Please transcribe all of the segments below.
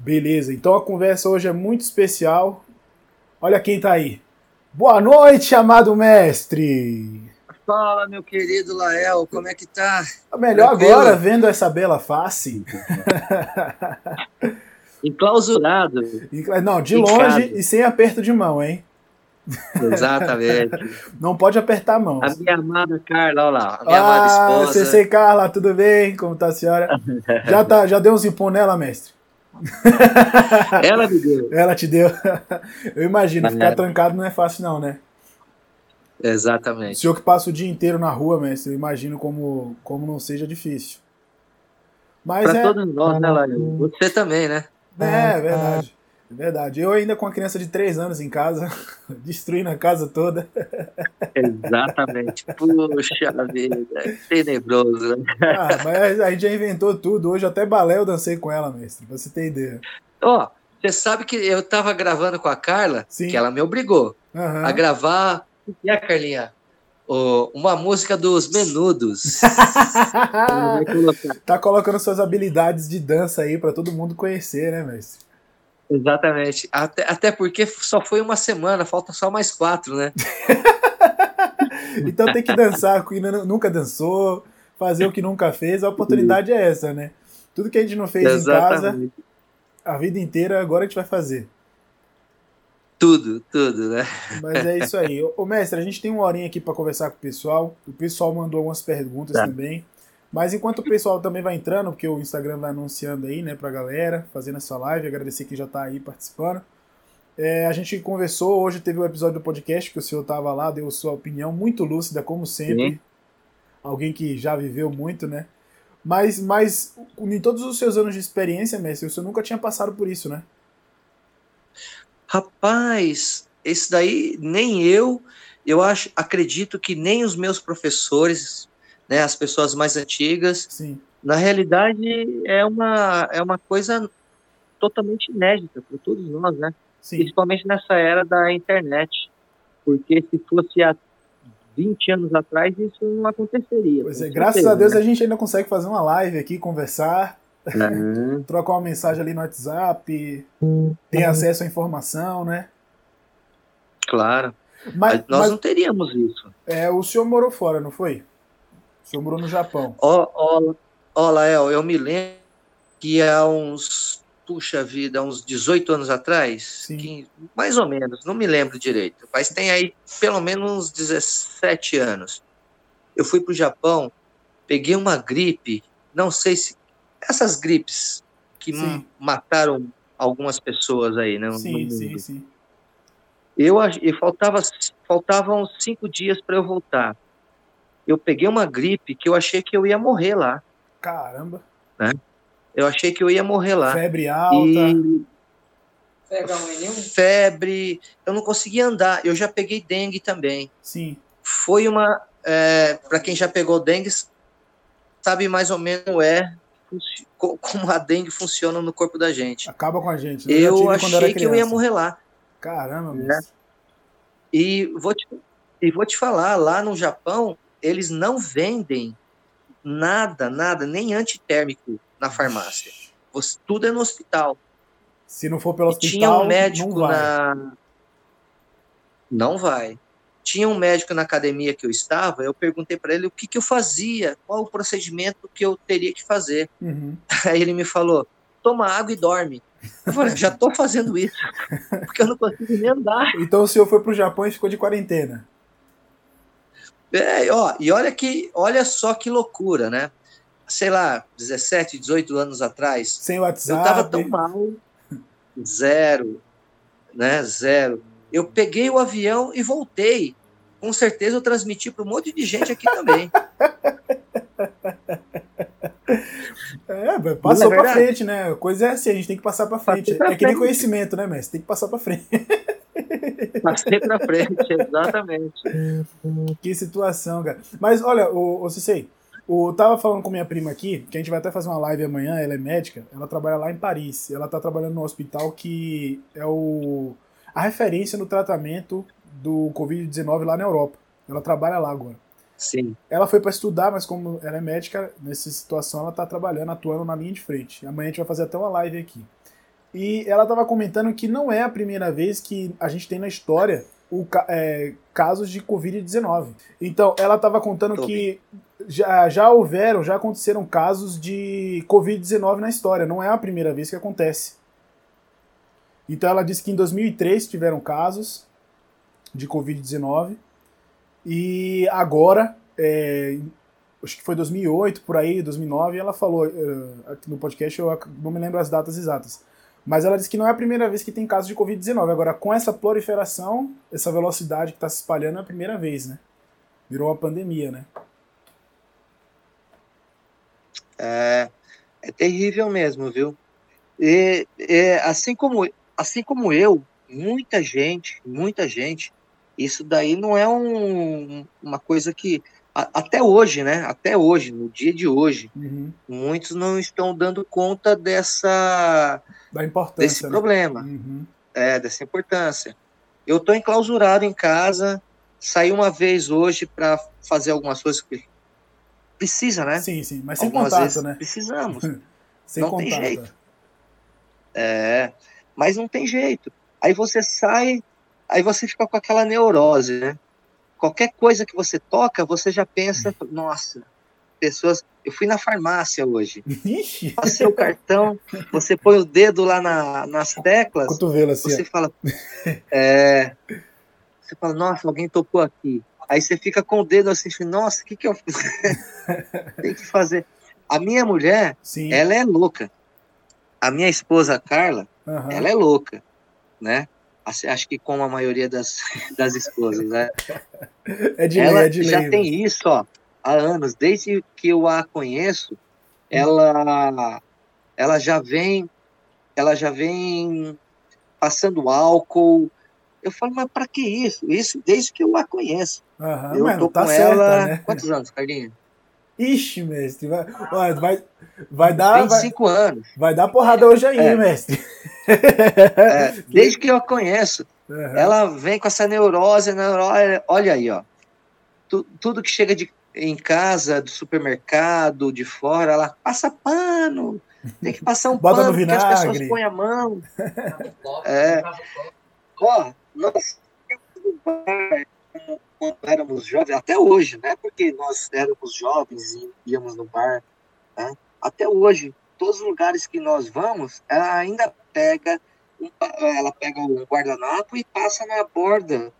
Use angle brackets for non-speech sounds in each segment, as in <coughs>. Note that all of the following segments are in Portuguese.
Beleza, então a conversa hoje é muito especial. Olha quem tá aí. Boa noite, amado mestre! Fala, meu querido Lael, como é que tá? Tá melhor Tranquilo? agora, vendo essa bela face. <laughs> Enclausurado. Não, de longe e sem aperto de mão, hein? Exatamente. <laughs> Não pode apertar a mão. A minha amada Carla, olha lá. A minha ah, amada esposa. CC Carla, tudo bem? Como tá a senhora? <laughs> já, tá, já deu um zipão nela, mestre? <laughs> Ela me deu. Ela te deu. <laughs> Eu imagino, Mas ficar é. trancado não é fácil, não, né? Exatamente. O senhor que passa o dia inteiro na rua, mestre, eu imagino como, como não seja difícil. Mas pra é... todos nós, né, Laio? Você também, né? É, é verdade. É verdade. Eu ainda com a criança de 3 anos em casa, <laughs> destruindo a casa toda. Exatamente. Puxa vida, tenebroso. Né? Ah, mas a gente já inventou tudo. Hoje até balé eu dancei com ela, mestre, pra você ter ideia. Ó, oh, você sabe que eu tava gravando com a Carla, Sim. que ela me obrigou uhum. a gravar. E a Carlinha? Oh, uma música dos menudos. <laughs> tá colocando suas habilidades de dança aí para todo mundo conhecer, né, mestre? Exatamente. Até, até porque só foi uma semana, falta só mais quatro, né? <laughs> então tem que dançar com quem nunca dançou, fazer o que nunca fez. A oportunidade é essa, né? Tudo que a gente não fez Exatamente. em casa, a vida inteira, agora a gente vai fazer. Tudo, tudo, né? Mas é <laughs> isso aí. Ô, mestre, a gente tem uma horinha aqui para conversar com o pessoal. O pessoal mandou algumas perguntas tá. também. Mas enquanto o pessoal também vai entrando, porque o Instagram vai anunciando aí, né, pra galera, fazendo essa live, agradecer quem já tá aí participando. É, a gente conversou, hoje teve o um episódio do podcast que o senhor tava lá, deu sua opinião muito lúcida, como sempre. Alguém que já viveu muito, né? Mas, mas em todos os seus anos de experiência, mestre, o senhor nunca tinha passado por isso, né? Rapaz, esse daí nem eu, eu acho, acredito que nem os meus professores né, as pessoas mais antigas. Sim. Na realidade, é uma, é uma coisa totalmente inédita para todos nós, né? Sim. Principalmente nessa era da internet. Porque se fosse há 20 anos atrás, isso não aconteceria. Pois é, certeza, graças a Deus né? a gente ainda consegue fazer uma live aqui, conversar, uhum. <laughs> trocar uma mensagem ali no WhatsApp, uhum. ter acesso à informação, né? Claro. Mas, nós mas, não teríamos isso. É, o senhor morou fora, não foi? Morou no Japão. Ó, ó, ó, Lael, eu me lembro que há uns, puxa vida, uns 18 anos atrás, que, mais ou menos, não me lembro direito, mas tem aí pelo menos uns 17 anos. Eu fui para o Japão, peguei uma gripe, não sei se. Essas gripes que mataram algumas pessoas aí, né? Sim, sim, sim. Eu, e faltava, faltavam cinco dias para eu voltar eu peguei uma gripe que eu achei que eu ia morrer lá. Caramba. Né? Eu achei que eu ia morrer lá. Febre alta. E... Febre, eu não conseguia andar. Eu já peguei dengue também. Sim. Foi uma. É, Para quem já pegou dengue, sabe mais ou menos é como a dengue funciona no corpo da gente. Acaba com a gente. Eu, eu achei que eu ia morrer lá. Caramba, né? E vou te, e vou te falar, lá no Japão, eles não vendem nada, nada, nem antitérmico na farmácia. Você, tudo é no hospital. Se não for pelo hospital, tinha um médico não vai. na não vai. Tinha um médico na academia que eu estava, eu perguntei para ele o que, que eu fazia, qual o procedimento que eu teria que fazer. Uhum. <laughs> Aí ele me falou: toma água e dorme. Eu falei, já estou fazendo isso, <laughs> porque eu não consigo nem andar. Então o senhor foi para o Japão e ficou de quarentena? É, ó, e olha que, olha só que loucura, né? Sei lá, 17, 18 anos atrás. Sem WhatsApp. Eu tava tão mal. Zero, né? Zero. Eu peguei o avião e voltei. Com certeza eu transmiti para um monte de gente aqui também. <laughs> É, passou é para frente, né? A coisa é assim, a gente tem que passar para frente. Pra é que nem conhecimento, né, mestre? Tem que passar para frente. <laughs> Passei pra frente, <laughs> exatamente. Que situação, cara. Mas olha, o, o Cicei, eu tava falando com minha prima aqui, que a gente vai até fazer uma live amanhã, ela é médica, ela trabalha lá em Paris. Ela tá trabalhando no hospital que é o a referência no tratamento do Covid-19 lá na Europa. Ela trabalha lá agora. Sim. Ela foi para estudar, mas como ela é médica, nessa situação ela tá trabalhando, atuando na linha de frente. Amanhã a gente vai fazer até uma live aqui. E ela estava comentando que não é a primeira vez que a gente tem na história o, é, casos de Covid-19. Então, ela estava contando Tô que já, já houveram, já aconteceram casos de Covid-19 na história. Não é a primeira vez que acontece. Então, ela disse que em 2003 tiveram casos de Covid-19 e agora, é, acho que foi 2008, por aí, 2009, ela falou uh, aqui no podcast, eu não me lembro as datas exatas, mas ela disse que não é a primeira vez que tem casos de Covid-19. Agora, com essa proliferação, essa velocidade que está se espalhando, é a primeira vez, né? Virou uma pandemia, né? É, é terrível mesmo, viu? E, e, assim, como, assim como eu, muita gente, muita gente isso daí não é um, uma coisa que até hoje, né? Até hoje, no dia de hoje, uhum. muitos não estão dando conta dessa da importância desse né? problema, uhum. é dessa importância. Eu estou enclausurado em casa, saí uma vez hoje para fazer algumas coisas que precisa, né? Sim, sim, mas sem algumas contato, vezes né? Precisamos. <laughs> sem não contato. tem jeito. É, mas não tem jeito. Aí você sai, Aí você fica com aquela neurose, né? Qualquer coisa que você toca, você já pensa, nossa, pessoas. Eu fui na farmácia hoje. Passei o cartão, você põe o dedo lá na, nas teclas. Cotovelo assim. Você fala. <laughs> É, você fala, nossa, alguém tocou aqui. Aí você fica com o dedo assim, nossa, o que, que eu fiz? <laughs> Tem que fazer. A minha mulher, Sim. ela é louca. A minha esposa, Carla, uhum. ela é louca, né? Acho que como a maioria das, <laughs> das esposas, né? É de ela lei, é de já lei, tem isso, ó, há anos, desde que eu a conheço, ela ela já vem ela já vem passando álcool. Eu falo, mas para que isso? Isso desde que eu a conheço. Eu tô tá com certa, ela. Né? Quantos anos, Carlinhos? Ixi, mestre, vai, vai, vai dar. 25 vai, anos. Vai dar porrada hoje aí, é. mestre. É, desde que eu a conheço, uhum. ela vem com essa neurose, neurose olha aí, ó. Tu, tudo que chega de, em casa, do supermercado, de fora, ela passa pano. Tem que passar um Bota pano, no vinagre. porque as pessoas põem a mão. <laughs> é. Ó, nós quando éramos jovens, até hoje, né? Porque nós éramos jovens e íamos no bar, né? Até hoje, todos os lugares que nós vamos, ela ainda pega, um, ela pega um guardanapo e passa na borda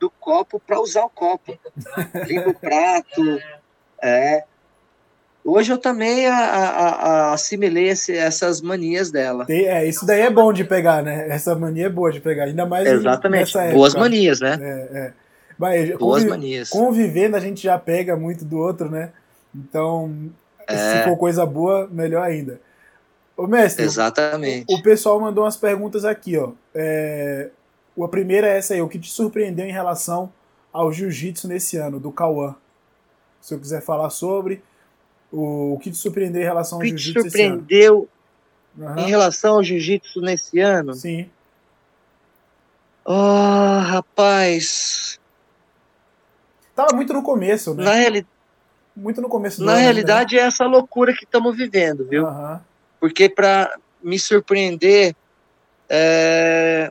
do copo para usar o copo. <laughs> Limpa o prato. É. Hoje eu também a, a, a assimilei esse, essas manias dela. É, isso daí é bom de pegar, né? Essa mania é boa de pegar, ainda mais Exatamente. Boas manias, né? É, é. Mas, Boas manias. Convivendo a gente já pega muito do outro, né? Então, é. se for coisa boa, melhor ainda. Ô, mestre, Exatamente. O, o pessoal mandou umas perguntas aqui, ó. É, a primeira é essa aí, o que te surpreendeu em relação ao jiu-jitsu nesse ano, do Cauã? Se eu quiser falar sobre o, o que te surpreendeu em relação ao jiu-jitsu nesse ano. O que te surpreendeu uhum. em relação ao jiu-jitsu nesse ano? Sim. Oh, rapaz. Tava muito no começo, né? Na, reali... muito no começo Na ano, realidade, né? é essa loucura que estamos vivendo, viu? Uhum. Porque para me surpreender, é...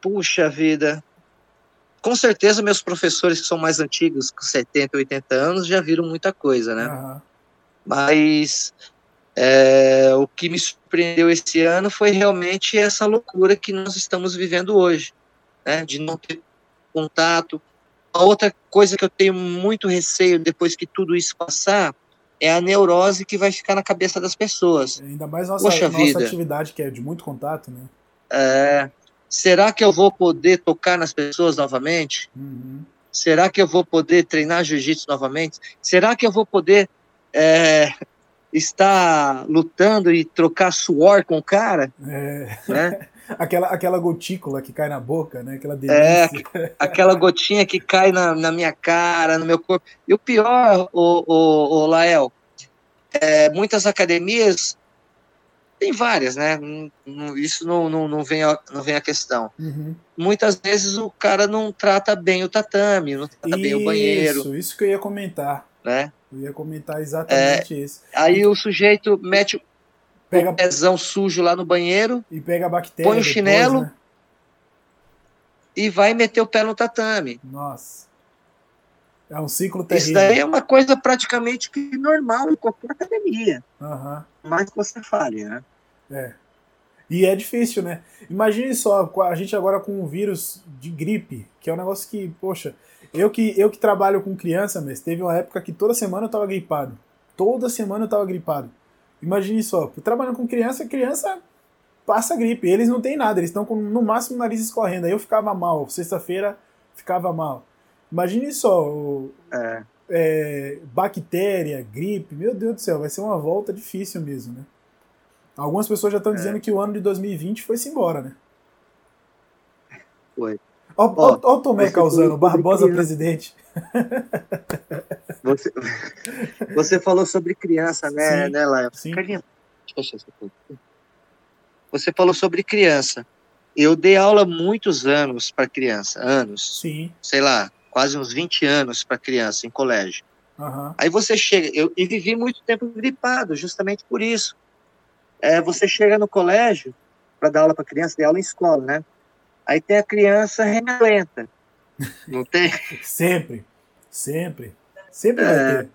puxa vida, com certeza meus professores que são mais antigos, com 70, 80 anos, já viram muita coisa, né? Uhum. Mas é, o que me surpreendeu esse ano foi realmente essa loucura que nós estamos vivendo hoje, né? De não ter contato, a outra coisa que eu tenho muito receio depois que tudo isso passar é a neurose que vai ficar na cabeça das pessoas. Ainda mais nossa, Poxa nossa vida. atividade que é de muito contato, né? É, será que eu vou poder tocar nas pessoas novamente? Uhum. Será que eu vou poder treinar jiu-jitsu novamente? Será que eu vou poder é, estar lutando e trocar suor com o cara? É. Né? <laughs> aquela, aquela gotícula que cai na boca, né? Aquela é, delícia. É, aquela gotinha que cai na, na minha cara, no meu corpo. E o pior, o, o, o Lael, é, muitas academias, tem várias, né? Isso não, não, não, vem, a, não vem a questão. Uhum. Muitas vezes o cara não trata bem o tatame, não trata isso, bem o banheiro. Isso, isso que eu ia comentar. Né? Eu ia comentar exatamente é, isso. Aí o sujeito mete pega o pezão sujo lá no banheiro. E pega a bactéria. Põe o chinelo. Né? E vai meter o pé no tatame. Nossa. É um ciclo terrível. Isso daí é uma coisa praticamente normal em qualquer academia. Uhum. Que você fale, né? É. E é difícil, né? Imagine só, a gente agora com um vírus de gripe, que é um negócio que, poxa, eu que, eu que trabalho com criança, mas teve uma época que toda semana eu tava gripado. Toda semana eu tava gripado. Imagine só, trabalhando com criança, criança passa gripe, eles não tem nada, eles estão com no máximo o nariz escorrendo. Aí eu ficava mal, sexta-feira ficava mal. Imagine só, é. É, bactéria, gripe, meu Deus do céu, vai ser uma volta difícil mesmo, né? Algumas pessoas já estão é. dizendo que o ano de 2020 foi-se embora, né? Foi. Olha o Tomé causando, Barbosa criança. presidente. Você, <laughs> você falou sobre criança, né, sim, né Laia? Sim. Você falou sobre criança. Eu dei aula muitos anos para criança, anos. Sim. Sei lá, quase uns 20 anos para criança em colégio. Uhum. Aí você chega, eu e vivi muito tempo gripado, justamente por isso. É, você chega no colégio para dar aula para criança, dei aula em escola, né? Aí tem a criança remelenta. Não tem? sempre, sempre. Sempre vai é. ter.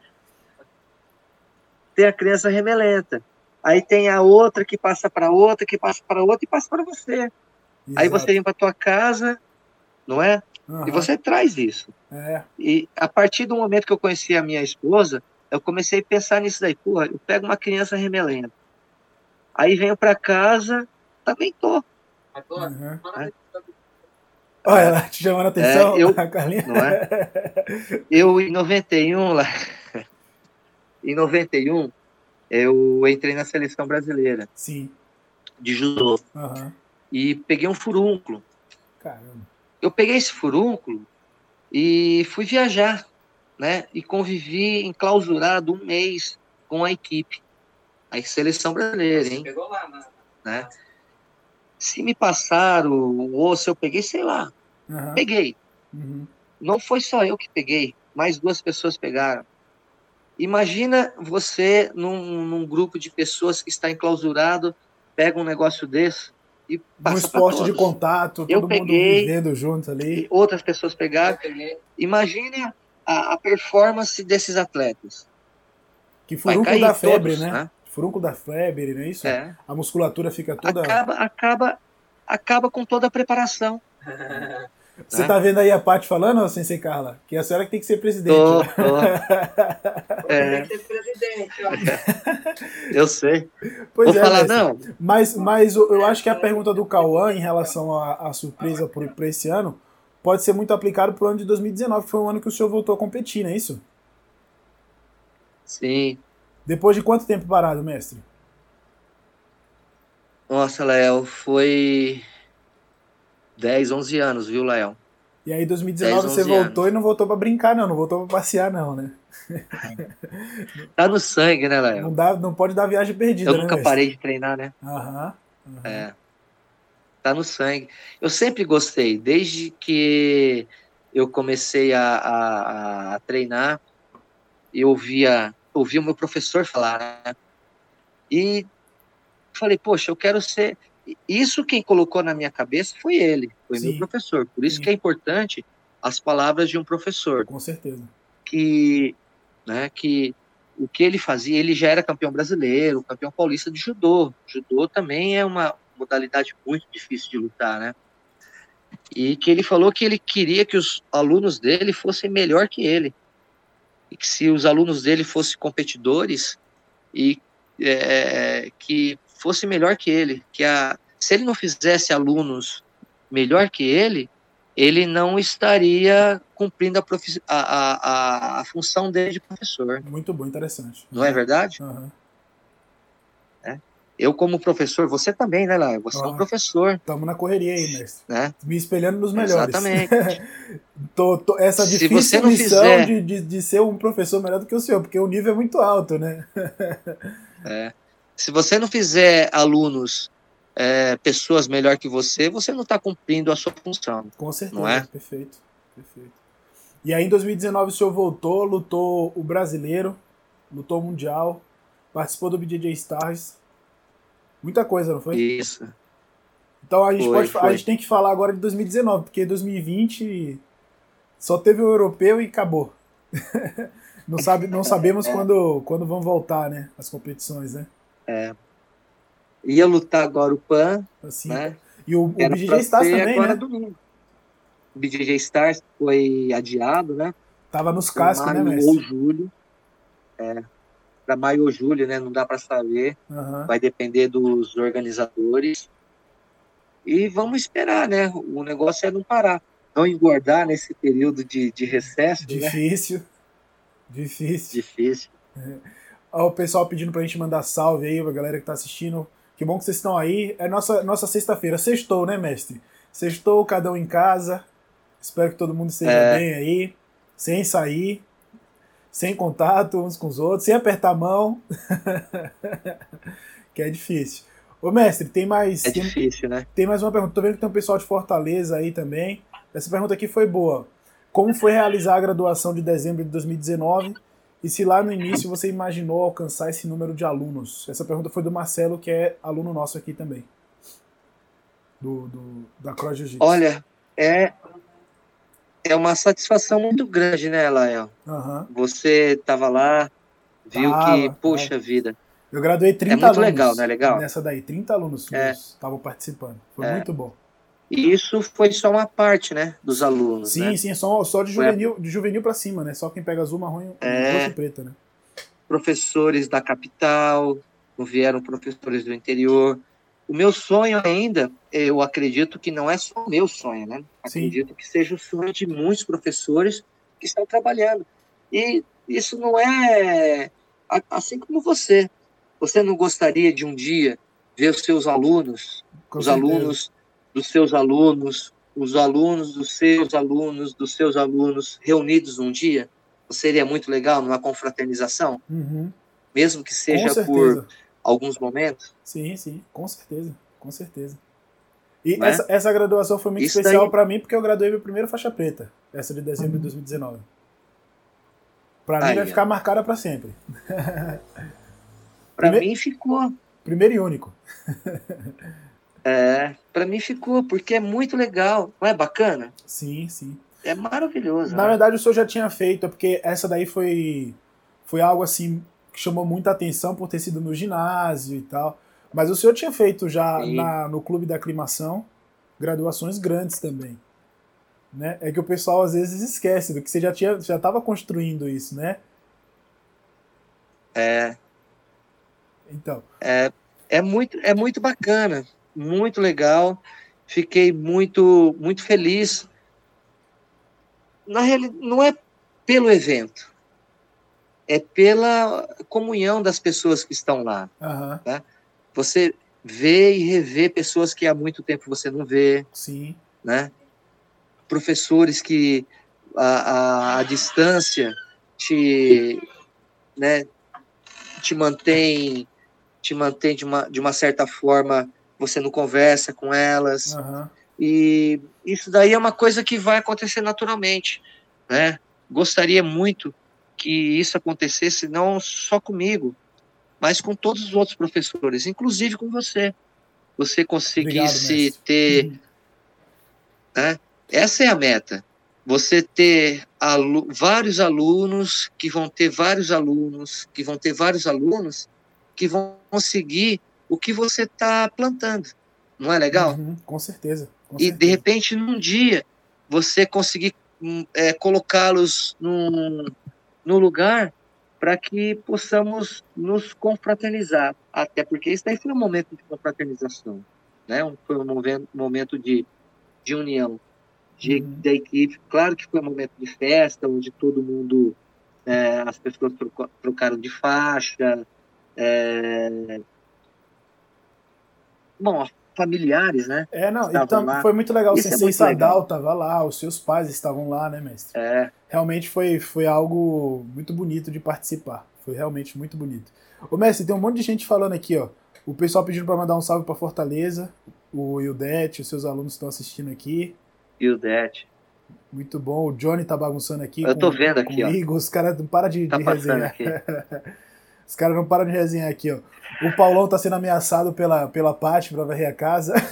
Tem a criança remelenta. Aí tem a outra que passa para outra, que passa para outra e passa para você. Exato. Aí você vem para tua casa, não é? Uhum. E você traz isso. É. E a partir do momento que eu conheci a minha esposa, eu comecei a pensar nisso daí. Porra, eu pego uma criança remelenta. Aí venho para casa, também tô. Uhum. É. Olha, ela te chamando a atenção, é, eu, <laughs> a Carlinha. Não é? Eu, em 91, lá, <laughs> em 91, eu entrei na seleção brasileira. Sim. De judô. Uhum. E peguei um furúnculo. Caramba. Eu peguei esse furúnculo e fui viajar, né? E convivi enclausurado um mês com a equipe. A seleção brasileira, hein? Pegou lá, né? né? Se me passaram o osso, eu peguei, sei lá. Uhum. Peguei. Uhum. Não foi só eu que peguei, mais duas pessoas pegaram. Imagina você num, num grupo de pessoas que está enclausurado, pega um negócio desse e passa Um esporte de contato, todo eu mundo peguei, vivendo junto ali. outras pessoas pegaram. Imagine a, a performance desses atletas. Que furúnculo da febre, todos, né? né? Furúnculo da febre, não é isso? É. A musculatura fica toda. Acaba, acaba, acaba com toda a preparação. <laughs> Você tá vendo aí a Paty falando, Sensei Carla? Que é a senhora que tem que ser presidente. Tô, tô. <laughs> é. <laughs> Eu sei. Pois Vou é, falar, mas, não. Mas, mas eu acho que a pergunta do Cauã em relação à, à surpresa para esse ano pode ser muito aplicado para o ano de 2019, que foi o ano que o senhor voltou a competir, não é isso? Sim. Depois de quanto tempo parado, mestre? Nossa, Léo, foi 10, 11 anos, viu, Léo? E aí, 2019 10, você voltou anos. e não voltou para brincar, não, não voltou para passear, não, né? <laughs> tá no sangue, né, Léo? Não, dá, não pode dar viagem perdida, Eu né, nunca mestre? parei de treinar, né? Aham. Uhum, uhum. É. Tá no sangue. Eu sempre gostei, desde que eu comecei a, a, a treinar, eu ouvia, ouvia o meu professor falar, né? E falei, poxa, eu quero ser isso quem colocou na minha cabeça foi ele, foi Sim. meu professor. Por isso Sim. que é importante as palavras de um professor. Com certeza. Que, né, que o que ele fazia, ele já era campeão brasileiro, campeão paulista de judô. Judô também é uma modalidade muito difícil de lutar, né? E que ele falou que ele queria que os alunos dele fossem melhor que ele. E que se os alunos dele fossem competidores e é, que fosse melhor que ele, que a, se ele não fizesse alunos melhor que ele, ele não estaria cumprindo a, a, a, a função dele de professor. Muito bom, interessante. Não é verdade? Uhum. É. Eu, como professor, você também, né, Lá? Você uhum. é um professor. Estamos na correria aí, mestre. Né? Me espelhando nos melhores. Exatamente. <laughs> tô, tô, essa difícil missão fizer... de, de, de, ser um professor melhor do que o senhor, porque o nível é muito alto, né? <laughs> é se você não fizer alunos é, pessoas melhor que você, você não está cumprindo a sua função. Com certeza, não é? perfeito, perfeito. E aí em 2019 o senhor voltou, lutou o brasileiro, lutou o mundial, participou do BJJ Stars. Muita coisa, não foi? Isso. Então a gente, foi, pode, foi. a gente tem que falar agora de 2019, porque 2020 só teve o europeu e acabou. <laughs> não, sabe, não sabemos <laughs> é. quando, quando vão voltar, né? As competições, né? É. Ia lutar agora o PAN. Assim, né? E o, o BJJ Stars também, agora né? Domingo. O BJJ Stars foi adiado, né? Tava nos cascos, né, Messi? Ou julho. É. Para maio ou julho, né? Não dá para saber. Uhum. Vai depender dos organizadores. E vamos esperar, né? O negócio é não parar. Não engordar nesse período de, de recesso. Difícil. Né? Difícil. Difícil. É. O pessoal pedindo pra gente mandar salve aí, pra galera que tá assistindo. Que bom que vocês estão aí. É nossa, nossa sexta-feira. Sextou, né, mestre? Sextou, cada um em casa. Espero que todo mundo esteja é. bem aí. Sem sair. Sem contato uns com os outros. Sem apertar a mão. <laughs> que é difícil. Ô, mestre, tem mais. É difícil, né? Tem mais uma pergunta. Tô vendo que tem um pessoal de Fortaleza aí também. Essa pergunta aqui foi boa. Como foi realizar a graduação de dezembro de 2019 e se lá no início você imaginou alcançar esse número de alunos? Essa pergunta foi do Marcelo, que é aluno nosso aqui também. Do, do da Cross Jiu-Jitsu. Olha, é, é uma satisfação muito grande, né, Lael? Uhum. Você estava lá, viu ah, que, poxa é. vida. Eu graduei 30 é muito alunos. legal, né? Legal. Nessa daí, 30 alunos estavam é. participando. Foi é. muito bom. E isso foi só uma parte, né, dos alunos. Sim, né? sim, só, só de juvenil, de juvenil para cima, né? Só quem pega azul, marrom é, e preta, né? Professores da capital, vieram professores do interior. O meu sonho ainda, eu acredito que não é só o meu sonho, né? Acredito sim. que seja o sonho de muitos professores que estão trabalhando. E isso não é assim como você. Você não gostaria de um dia ver os seus alunos, Com os certeza. alunos dos seus alunos, os alunos dos seus alunos, dos seus alunos reunidos um dia? Seria muito legal numa confraternização? Uhum. Mesmo que seja por alguns momentos? Sim, sim, com certeza, com certeza. E é? essa, essa, graduação foi muito Isso especial para mim porque eu graduei minha primeira faixa preta, essa de dezembro uhum. de 2019. Para mim vai ficar marcada para sempre. para mim ficou. Primeiro e único. <laughs> É, para mim ficou, porque é muito legal. Não é bacana? Sim, sim. É maravilhoso. Na né? verdade, o senhor já tinha feito, é porque essa daí foi, foi algo assim que chamou muita atenção por ter sido no ginásio e tal. Mas o senhor tinha feito já na, no Clube da Aclimação graduações grandes também. Né? É que o pessoal às vezes esquece do que você já tinha já estava construindo isso, né? É. Então. É, é muito é muito bacana muito legal. Fiquei muito, muito feliz. Na realidade, não é pelo evento, é pela comunhão das pessoas que estão lá. Uhum. Tá? Você vê e revê pessoas que há muito tempo você não vê. Sim. Né? Professores que a, a, a distância te, né, te mantém, te mantém de uma, de uma certa forma você não conversa com elas. Uhum. E isso daí é uma coisa que vai acontecer naturalmente, né? Gostaria muito que isso acontecesse não só comigo, mas com todos os outros professores, inclusive com você. Você conseguisse Obrigado, ter. Uhum. Né? Essa é a meta. Você ter alu vários alunos que vão ter vários alunos, que vão ter vários alunos que vão conseguir o que você está plantando. Não é legal? Uhum, com certeza. Com e certeza. de repente, num dia, você conseguir hum, é, colocá-los num, num lugar para que possamos nos confraternizar. Até porque isso daí foi um momento de confraternização, né? Foi um momento de, de união de, uhum. da equipe. Claro que foi um momento de festa, onde todo mundo, é, as pessoas trocaram de faixa, é, bom, familiares, né? É, não, então lá. foi muito legal. Isso Sensei é Sadal estava lá, os seus pais estavam lá, né, mestre? É. Realmente foi, foi algo muito bonito de participar. Foi realmente muito bonito. Ô, mestre, tem um monte de gente falando aqui, ó. O pessoal pedindo para mandar um salve para Fortaleza. O Ildete, os seus alunos estão assistindo aqui. Ildete. Muito bom. O Johnny tá bagunçando aqui. Eu com, tô vendo aqui, comigo. ó. Os caras não param de, tá de resenhar. <laughs> Os caras não param de resenhar aqui, ó. O Paulão tá sendo ameaçado pela, pela Paty pra varrer a casa. <laughs>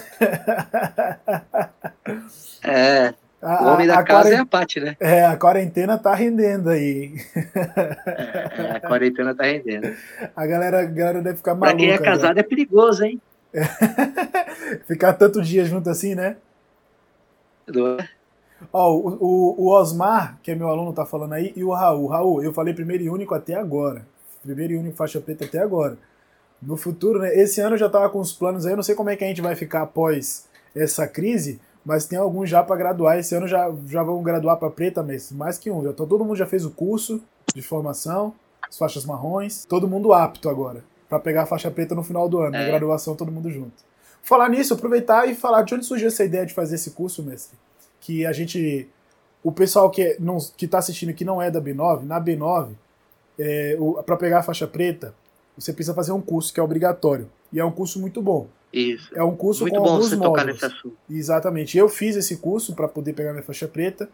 É. A, o homem da casa é a Paty, né? É, a quarentena tá rendendo aí. É, é, a quarentena tá rendendo. A galera, a galera deve ficar maluca. Pra quem é casado já. é perigoso, hein? <laughs> Ficar tanto dia junto assim, né? Do... Ó, o, o, o, Osmar, que é meu aluno, tá falando aí, e o Raul. Raul, eu falei primeiro e único até agora. Primeiro e único faixa preta até agora. No futuro, né? Esse ano eu já tava com os planos aí, eu não sei como é que a gente vai ficar após essa crise, mas tem alguns já para graduar. Esse ano já, já vão graduar para preta, mas mais que um. Já todo mundo já fez o curso de formação, as faixas marrons, todo mundo apto agora para pegar a faixa preta no final do ano, é. na graduação todo mundo junto. Falar nisso, aproveitar e falar de onde surgiu essa ideia de fazer esse curso, mestre. Que a gente, o pessoal que não que está assistindo que não é da B9, na B9, é, para pegar a faixa preta, você precisa fazer um curso que é obrigatório e é um curso muito bom. Isso. É um curso muito com bom alguns você módulos. tocar nesse assunto. Exatamente. Eu fiz esse curso para poder pegar minha faixa preta.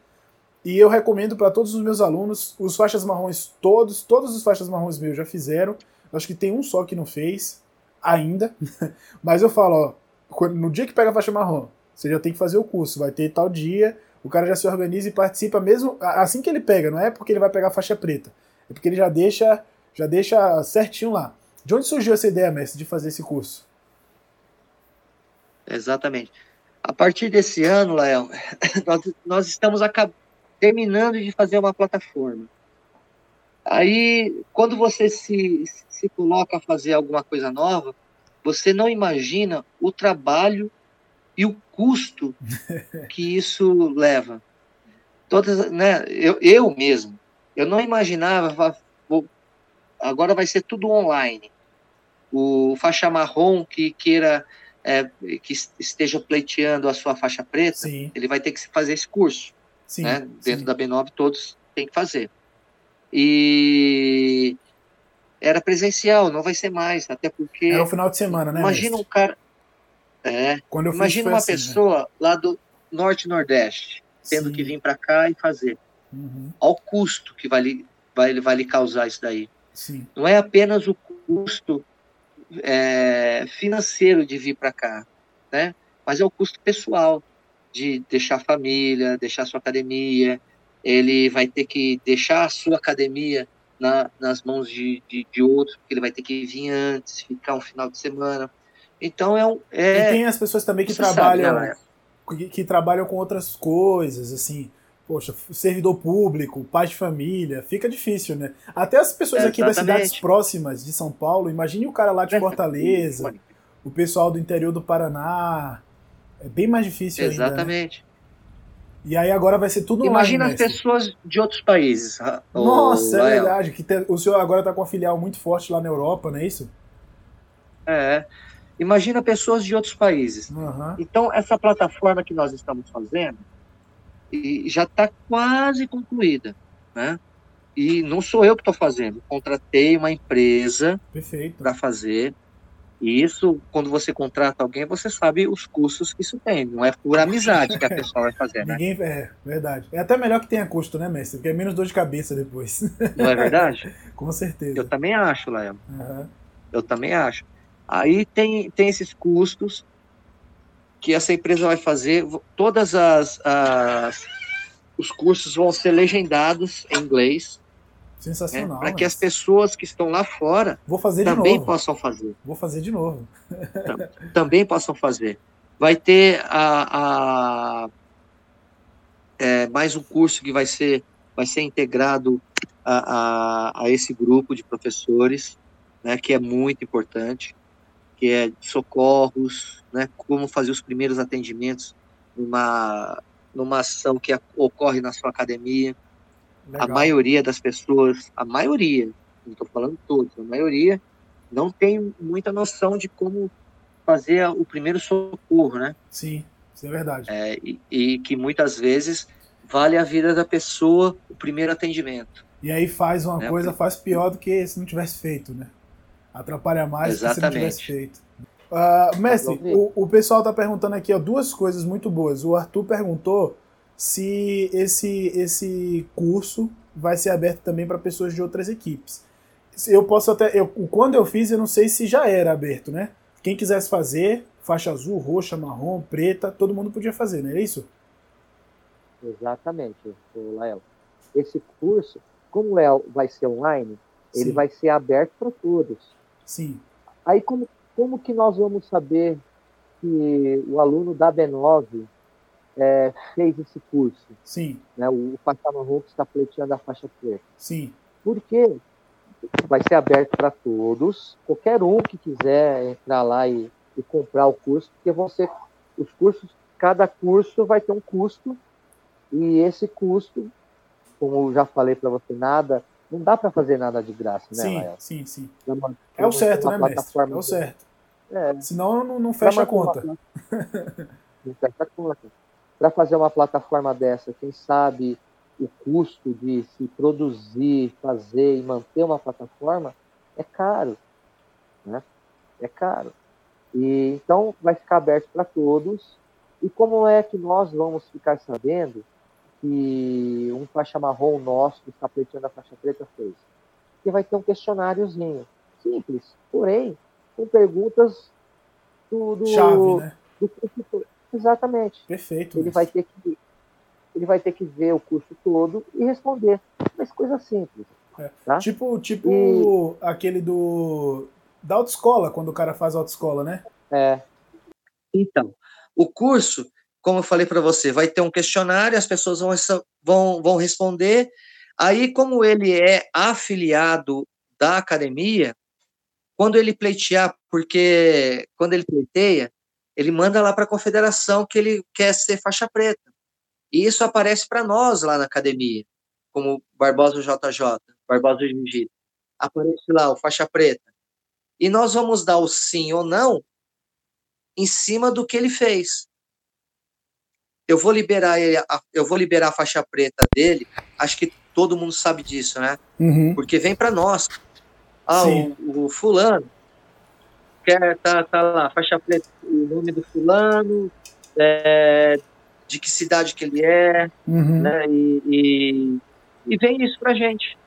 E eu recomendo para todos os meus alunos, os faixas marrons todos, todos os faixas marrons meus já fizeram. Acho que tem um só que não fez ainda. <laughs> Mas eu falo, ó, no dia que pega a faixa marrom, você já tem que fazer o curso, vai ter tal dia, o cara já se organiza e participa mesmo assim que ele pega, não é porque ele vai pegar a faixa preta, é porque ele já deixa, já deixa certinho lá. De onde surgiu essa ideia, mestre, de fazer esse curso? Exatamente. A partir desse ano, Léo, <laughs> nós, nós estamos terminando de fazer uma plataforma. Aí, quando você se, se coloca a fazer alguma coisa nova, você não imagina o trabalho e o custo <laughs> que isso leva. Todas, né, eu, eu mesmo, eu não imaginava, vou, agora vai ser tudo online. O faixa marrom que queira, é, que esteja pleiteando a sua faixa preta, sim. ele vai ter que fazer esse curso. Sim, né? Dentro sim. da B9 todos têm que fazer. E era presencial, não vai ser mais, até porque. Era o final de semana, né? Imagina mestre? um cara. É. Quando eu fiz, Imagina uma assim, né? pessoa lá do Norte e Nordeste, tendo que vir para cá e fazer. Uhum, Olha o custo que vai lhe, vai, vai lhe causar isso daí. sim, Não é apenas o custo é, financeiro de vir para cá, né? Mas é o custo pessoal de deixar a família, deixar a sua academia. Ele vai ter que deixar a sua academia na, nas mãos de, de, de outros, porque ele vai ter que vir antes, ficar um final de semana. Então é um. E É, tem as pessoas também que você sabe, trabalham né, que, que trabalham com outras coisas, assim, poxa, servidor público, pai de família, fica difícil, né? Até as pessoas aqui das Exatamente. cidades próximas de São Paulo, imagine o cara lá de Fortaleza, o pessoal do interior do Paraná, é bem mais difícil ainda. né? Exatamente. E aí agora vai ser tudo online, Imagina as mestre. pessoas de outros países. Nossa, é verdade, que te- o senhor agora tá com uma filial muito forte lá na Europa, não é isso? É. Imagina pessoas de outros países. Aham. Então, essa plataforma que nós estamos fazendo e já está quase concluída, né? E não sou eu que estou fazendo. Contratei uma empresa para fazer. E isso, quando você contrata alguém, você sabe os custos que isso tem. Não é por amizade que a pessoa vai fazer, né? Ninguém. É, verdade. É até melhor que tenha custo, né, mestre? Porque é menos dor de cabeça depois. <laughs> Não é verdade? com certeza. Eu também acho, Léo. Aham. Eu também acho. Aí tem, tem esses custos que essa empresa vai fazer. Todas as, as os cursos vão ser legendados em inglês, né, Sensacional. para que as pessoas que estão lá fora Vou fazer de também possam fazer. Vou fazer de novo. Também possam fazer. Vai ter a, a- é, mais um curso que vai ser vai ser integrado a, a, a esse grupo de professores, né, que é muito importante, que é socorros, né, como fazer os primeiros atendimentos numa numa ação que ocorre na sua academia. Legal. A maioria das pessoas, a maioria, não estou falando todos, a maioria não tem muita noção de como fazer o primeiro socorro, né? Sim, isso é verdade. É, e, e que muitas vezes vale a vida da pessoa o primeiro atendimento. E aí faz uma É, coisa, faz pior do que se não tivesse feito, né? Atrapalha mais do que se não Exatamente. tivesse feito. Ah, mestre, o, o pessoal tá perguntando aqui ó, duas coisas muito boas. O Arthur perguntou se esse, esse curso vai ser aberto também para pessoas de outras equipes. eu posso até. Eu, quando eu fiz, eu não sei se já era aberto, né? Quem quisesse fazer, faixa azul, roxa, marrom, preta, todo mundo podia fazer, não é isso? Exatamente, Lael. Esse curso, como é, vai ser online, Sim. ele vai ser aberto para todos. Sim. Aí como, como que nós vamos saber que o aluno da B9 é, fez esse curso? Sim. Né, o, o faixa marrom que está pleiteando a faixa preta. Sim. Porque vai ser aberto para todos, qualquer um que quiser entrar lá e, e comprar o curso, porque vão ser os cursos, cada curso vai ter um custo e esse custo, como eu já falei para você, nada, não dá para fazer nada de graça, né, Sim, Lael? sim, sim. Uma, é o certo, né, mestre? É o certo. É, Senão não, não fecha a conta. <laughs> não fecha a conta. Para fazer uma plataforma dessa, quem sabe o custo de se produzir, fazer e manter uma plataforma é caro, né? É caro. E então vai ficar aberto para todos. E como é que nós vamos ficar sabendo que um faixa marrom nosso que está pleiteando a faixa preta fez. Que vai ter um questionáriozinho, simples, porém, com perguntas do. do Chave, né? Do, exatamente. Perfeito. Ele vai ter que ele vai ter que ver o curso todo e responder. Mas coisa simples. É. Tá? Tipo, tipo e... aquele do da autoescola, quando o cara faz autoescola, né? É. Então, o curso como eu falei para você, vai ter um questionário, as pessoas vão, vão, vão responder. Aí, como ele é afiliado da academia, quando ele pleitear, porque quando ele pleiteia, ele manda lá para a confederação que ele quer ser faixa preta. E isso aparece para nós lá na academia, como Barbosa JJ, Barbosa Jiu-Jitsu. Aparece lá o faixa preta. E nós vamos dar o sim ou não em cima do que ele fez eu vou liberar ele, eu vou liberar a faixa preta dele. Acho que todo mundo sabe disso, né? Uhum. Porque vem para nós. Ah, o, o, fulano quer tá, tá lá, faixa preta, o nome do fulano, é, de que cidade que ele é, uhum. né? E, e, e vem isso pra gente.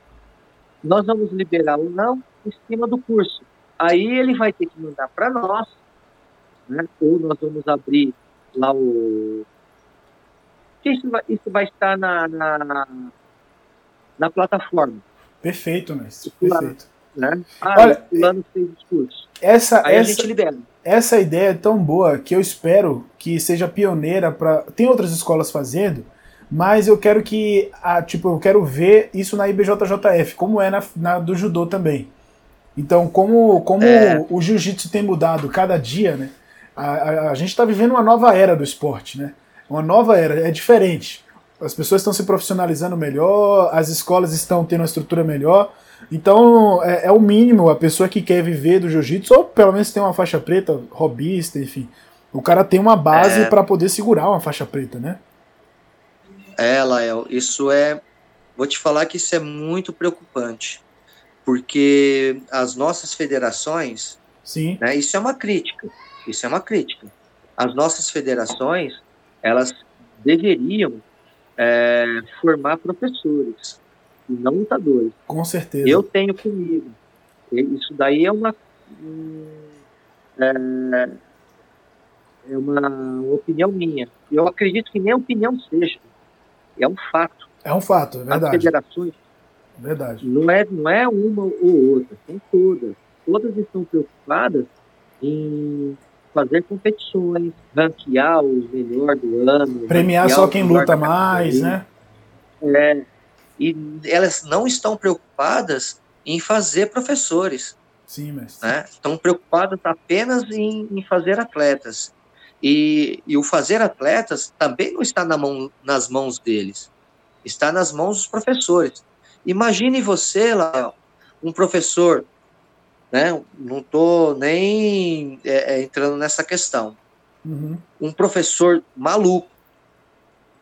Nós vamos liberar ou não em cima do curso. Aí ele vai ter que mandar para nós, né? Ou nós vamos abrir lá o isso vai, isso vai estar na, na, na plataforma. Perfeito, mestre. Perfeito. Né? Ah, Olha, fulano fez discurso. Essa, Aí essa, a gente libera. Essa ideia é tão boa que eu espero que seja pioneira para. Tem outras escolas fazendo, mas eu quero que. A, tipo, eu quero ver isso na IBJJF, como é na, na do judô também. Então, como, como é. o, o jiu-jitsu tem mudado cada dia, né? A, a, a gente está vivendo uma nova era do esporte, né? Uma nova era, é diferente. As pessoas estão se profissionalizando melhor, as escolas estão tendo uma estrutura melhor. Então é, é o mínimo a pessoa que quer viver do jiu-jitsu, ou pelo menos tem uma faixa preta, hobbyista, enfim. O cara tem uma base é... para poder segurar uma faixa preta, né? É, Lael, isso é. Vou te falar que isso é muito preocupante. Porque as nossas federações. Sim. Né, isso é uma crítica. Isso é uma crítica. As nossas federações elas deveriam é, formar professores e não lutadores. Com certeza. Eu tenho comigo. Isso daí é uma é, é uma opinião minha. Eu acredito que nem opinião seja. É um fato. É um fato, é verdade. As federações verdade. Não é, não é uma ou outra, são todas. Todas estão preocupadas em fazer competições, ranquear os melhores do ano. Premiar só quem luta mais, né? É, e elas não estão preocupadas em fazer professores. Sim, mas... Né? Estão preocupadas apenas em, em fazer atletas. E, e, o fazer atletas também não está na mão, nas mãos deles, está nas mãos dos professores. Imagine você, lá, um professor né? Não estou nem é, é, entrando nessa questão. Uhum. Um professor maluco,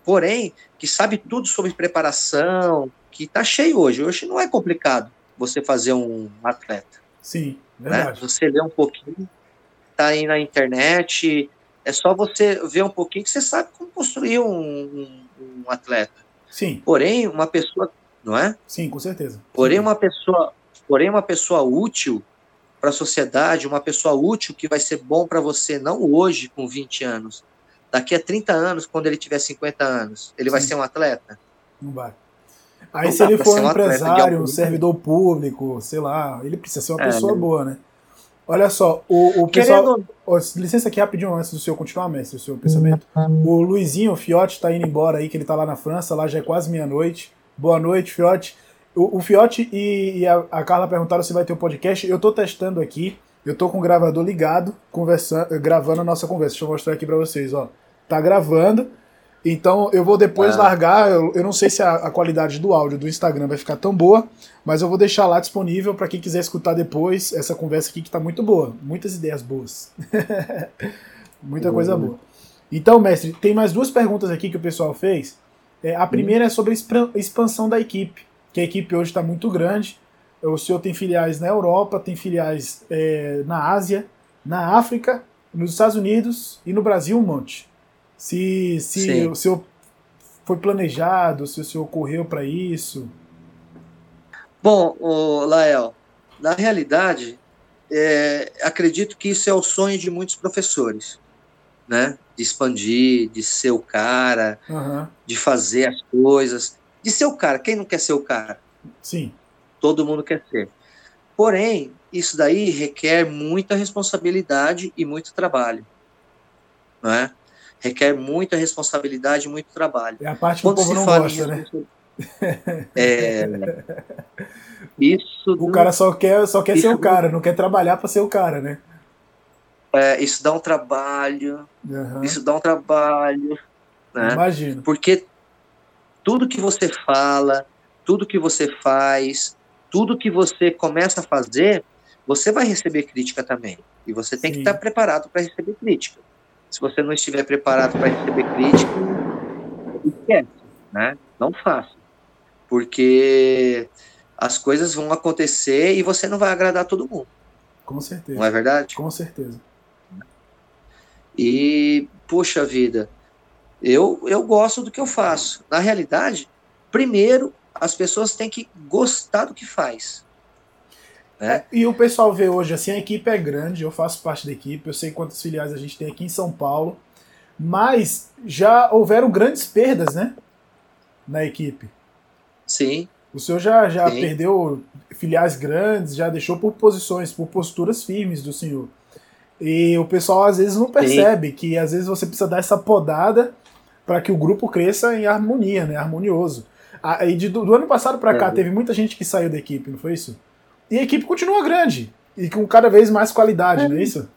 porém, que sabe tudo sobre preparação, que está cheio hoje. Hoje não é complicado você fazer um atleta. Sim, né? verdade. Né? Você lê um pouquinho, tá aí na internet, é só você ver um pouquinho que você sabe como construir um, um, um atleta. Sim. Porém, uma pessoa, não é? Sim, com certeza. Porém, Sim. uma pessoa porém uma pessoa útil para a sociedade, uma pessoa útil que vai ser bom para você, não hoje, com 20 anos. Daqui a 30 anos, quando ele tiver 50 anos, ele Sim. vai ser um atleta? Não vai. Aí, não se ele for um empresário, um servidor público, sei lá, ele precisa ser uma é, pessoa né? boa, né? Olha só, o, o pessoal. Querendo... Oh, licença aqui rapidinho antes do senhor continuar, mestre, o seu pensamento. O Luizinho, o Fiote, tá indo embora aí, que ele tá lá na França, lá já é quase meia-noite. Boa noite, Fiote. O, o Fiote e, e a, a, Carla perguntaram se vai ter o um podcast. Eu tô testando aqui. Eu tô com o gravador ligado, conversando, gravando a nossa conversa. Deixa eu mostrar aqui para vocês, ó. Tá gravando. Então eu vou depois ah. largar. Eu, eu, não sei se a, a, qualidade do áudio do Instagram vai ficar tão boa, mas eu vou deixar lá disponível para quem quiser escutar depois essa conversa aqui que tá muito boa. Muitas ideias boas. <laughs> Muita coisa uhum. boa. Então, mestre, tem mais duas perguntas aqui que o pessoal fez. É, a primeira é sobre a expansão da equipe que a equipe hoje está muito grande. O senhor tem filiais na Europa, tem filiais é, na Ásia, na África, nos Estados Unidos e no Brasil um monte. Se, se o senhor foi planejado, se o senhor correu para isso? Bom, Lael, na realidade, é, acredito que isso é o sonho de muitos professores, né? De expandir, de ser o cara, uhum. de fazer as coisas de ser o cara. Quem não quer ser o cara? Sim. Todo mundo quer ser. Porém, isso daí requer muita responsabilidade e muito trabalho. Não é? Requer muita responsabilidade e muito trabalho. É a parte que o povo não gosta, né? É, isso o cara só quer, só quer ser o cara, não quer trabalhar para ser o cara, né? É, isso dá um trabalho. Uhum. Isso dá um trabalho. Né? Imagino. Porque tudo que você fala, tudo que você faz, tudo que você começa a fazer, você vai receber crítica também. E você tem Sim. que estar preparado para receber crítica. Se você não estiver preparado para receber crítica, esquece, né? Não faça. Porque as coisas vão acontecer e você não vai agradar todo mundo. Com certeza. Não é verdade? Com certeza. E, puxa vida, eu, eu gosto do que eu faço. Na realidade, primeiro, as pessoas têm que gostar do que faz. Né? E o pessoal vê hoje assim, a equipe é grande, eu faço parte da equipe, eu sei quantas filiais a gente tem aqui em São Paulo, mas já houveram grandes perdas, né? Na equipe. Sim. O senhor já, já perdeu filiais grandes, já deixou por posições, por posturas firmes do senhor. E o pessoal às vezes não percebe Sim. que às vezes você precisa dar essa podada para que o grupo cresça em harmonia, né? Harmonioso. Aí de, do, do ano passado para cá é. teve muita gente que saiu da equipe, não foi isso? E a equipe continua grande e com cada vez mais qualidade, é. não é isso?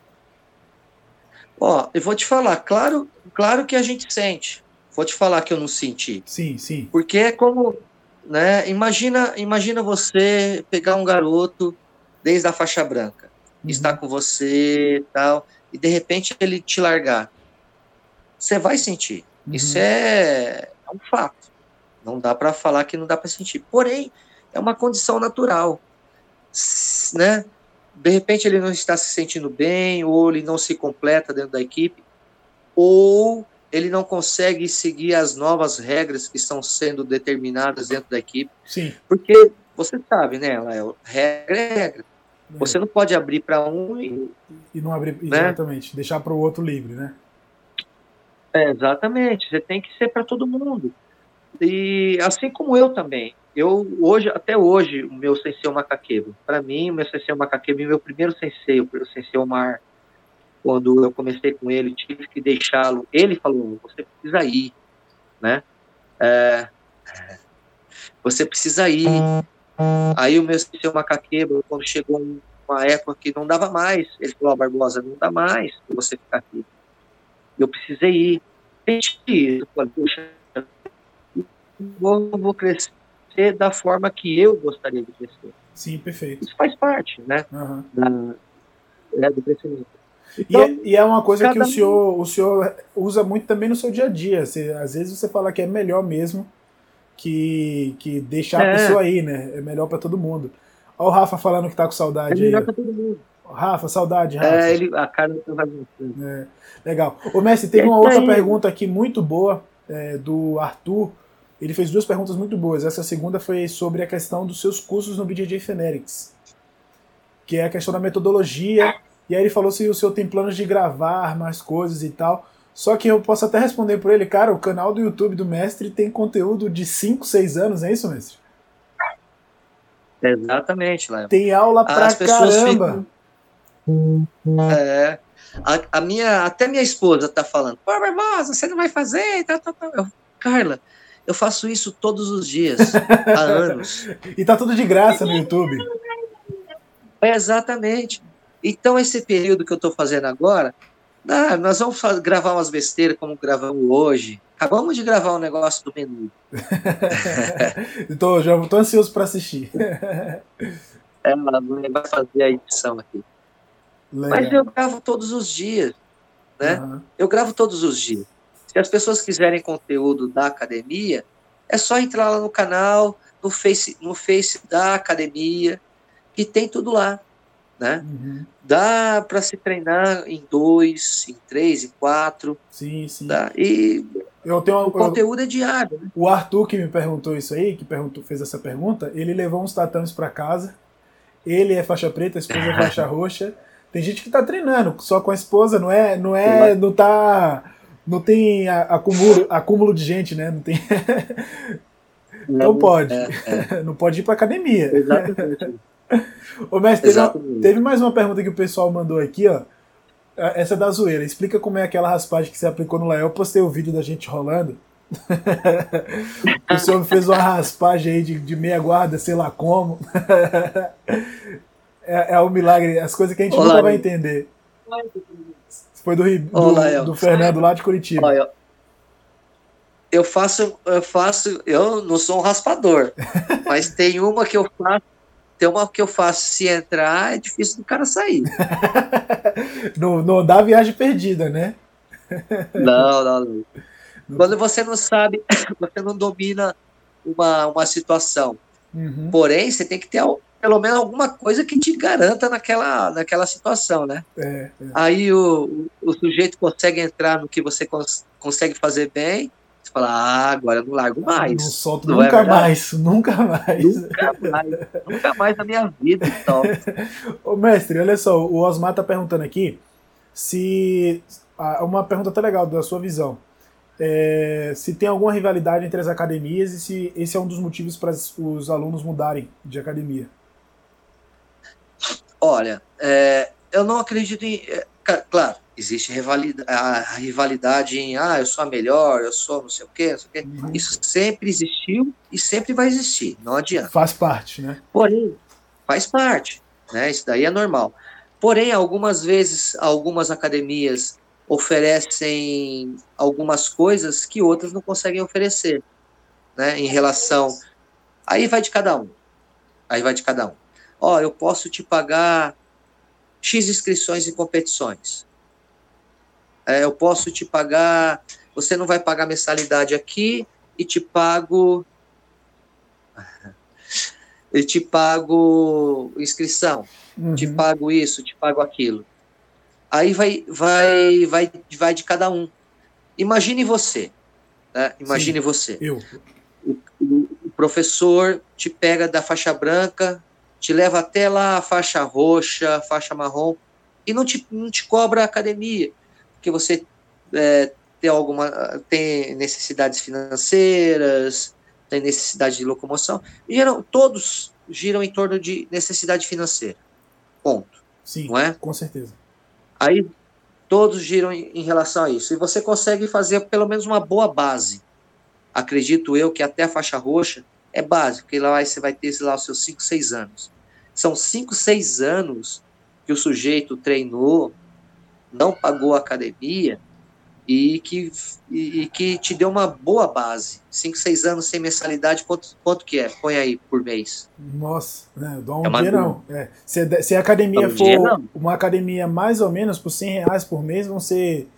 Ó, eu vou te falar, claro, claro que a gente sente. Vou te falar que eu não senti. Sim, sim. Porque é como, né? Imagina, imagina você pegar um garoto desde a faixa branca, uhum. está com você, tal, e de repente ele te largar. Você vai sentir. Uhum. Isso é, é um fato. Não dá para falar que não dá para sentir. Porém, é uma condição natural, né? De repente ele não está se sentindo bem, ou ele não se completa dentro da equipe, ou ele não consegue seguir as novas regras que estão sendo determinadas dentro da equipe. Sim. Porque você sabe, né, Lael? Regra é regra. É. Você não pode abrir para um e, e não abrir né? exatamente, deixar para o outro livre, né? É, exatamente, você tem que ser para todo mundo. E assim como eu também. Eu hoje, até hoje, o meu sensei macaqueiro. Para mim, o meu sensei macaqueiro, meu primeiro sensei, o sensei Omar, quando eu comecei com ele, tive que deixá-lo. Ele falou: você precisa ir, né? É, você precisa ir. Aí o meu sensei macaqueiro, quando chegou uma época que não dava mais, ele falou: oh, Barbosa, não dá mais você ficar aqui eu precisei ir. Isso, puxa, vou, vou crescer da forma que eu gostaria de crescer. Sim, perfeito. Isso faz parte, né? Uhum. Da, né, do crescimento. Então, e, é, e, é, uma coisa que o senhor, o senhor usa muito também no seu dia a dia. Você, às vezes você fala que é melhor mesmo que, que deixar é. a pessoa aí, né? É melhor para todo mundo. Olha o Rafa falando que tá com saudade. É melhor para todo mundo. Rafa, saudade, Rafa. É, ele, a cara do é, Legal. Ô, Messi, tem uma outra pergunta aqui muito boa é, do Arthur. Ele fez duas perguntas muito boas. Essa segunda foi sobre a questão dos seus cursos no BJJ Fenerics. que é a questão da metodologia. E aí ele falou se o senhor tem planos de gravar mais coisas e tal. Só que eu posso até responder por ele, cara, o canal do YouTube do mestre tem conteúdo de 5, 6 anos, é isso, mestre? Exatamente, Léo. Tem aula pra As caramba. Ficam... É, a, a, minha, até minha esposa tá falando, pô, Barbosa, você não vai fazer? Tá, tá, tá. Eu, Carla, eu faço isso todos os dias, há <laughs> anos. E tá tudo de graça no YouTube. É, exatamente. Então, esse período que eu estou fazendo agora, ah, nós vamos gravar umas besteiras como gravamos hoje. Acabamos de gravar um negócio do menu. <laughs> então, já estou ansioso para assistir. Ela vai fazer a edição aqui. Legal. Mas eu gravo todos os dias. Né? Uhum. Eu gravo todos os dias. Se as pessoas quiserem conteúdo da academia, é só entrar lá no canal, no Face, no face da academia, que tem tudo lá. Né? Uhum. Dá para se treinar em dois, em três, em quatro. Sim, sim. Tá? E eu tenho o conteúdo eu, é diário. Né? O Arthur que me perguntou isso aí, que perguntou, fez essa pergunta, ele levou uns tatames para casa. Ele é faixa preta, a esposa é faixa <laughs> roxa. Tem gente que tá treinando só com a esposa, não é, não é, não tá, não tem acúmulo, acúmulo de gente, né? Não tem. <laughs> não pode. É, é. <laughs> Não pode ir para academia. Exatamente. <laughs> Ô, mestre, teve, teve, mais uma pergunta que o pessoal mandou aqui, ó. Essa é da zoeira. Explica como é aquela raspagem que você aplicou no Lael. Eu postei o vídeo da gente rolando. o senhor fez uma raspagem aí de, de meia guarda, sei lá como. É, é um milagre, as coisas que a gente Olá, nunca vai entender. Foi do, do, Olá, do Fernando lá de Curitiba. Olha, eu faço, eu faço, eu não sou um raspador, <laughs> mas tem uma que eu faço tem uma que eu faço, se entrar, é difícil do cara sair. <laughs> não, não dá viagem perdida, né? <laughs> não, não, não. Quando você não sabe, <coughs> você não domina uma, uma situação. Uhum. Porém, você tem que ter pelo menos alguma coisa que te garanta naquela, naquela situação, né? É, é. Aí o, o sujeito consegue entrar no que você cons consegue fazer bem você fala, ah, agora eu não largo mais. Não solto não é nunca é mais, nunca mais. Nunca mais, nunca mais na minha vida. Então. <laughs> Ô, mestre, olha só, o Osmar tá perguntando aqui se. Uma pergunta até legal da sua visão. É, se tem alguma rivalidade entre as academias e se esse é um dos motivos para os alunos mudarem de academia. Olha, é, eu não acredito em. É, claro, existe a rivalidade em ah, eu sou a melhor, eu sou não sei o quê, não sei o quê. Uhum. Isso sempre existiu e sempre vai existir, não adianta. Faz parte, né? Porém, faz parte, né? Isso daí é normal. Porém, algumas vezes, algumas academias oferecem algumas coisas que outras não conseguem oferecer, né? Em relação. Aí vai de cada um. Aí vai de cada um. Ó, eu posso te pagar X inscrições em competições é, eu posso te pagar, você não vai pagar mensalidade aqui e te pago <laughs> e te pago inscrição, uhum. te pago isso, te pago aquilo. Aí vai, vai, vai, vai de cada um. Imagine você, né? Imagine Sim, você. Eu. O, o, professor te pega da faixa branca, te leva até lá a faixa roxa, faixa marrom, e não te, não te cobra a academia porque você é, tem alguma tem necessidades financeiras, tem necessidade de locomoção. E geram, todos giram em torno de necessidade financeira. Ponto. Sim, não é? com certeza. Aí todos giram em, em relação a isso. E você consegue fazer pelo menos uma boa base. Acredito eu que até a faixa roxa é básico, porque lá você vai ter lá os seus 5, 6 anos. São 5, 6 anos que o sujeito treinou, não pagou a academia e que, e, e, que te deu uma boa base. 5, 6 anos sem mensalidade, quanto, quanto que é? Põe aí por mês. Nossa, né, dá um é dia não. É. Se, se a academia um for uma academia mais ou menos por 100 reais por mês, vão ser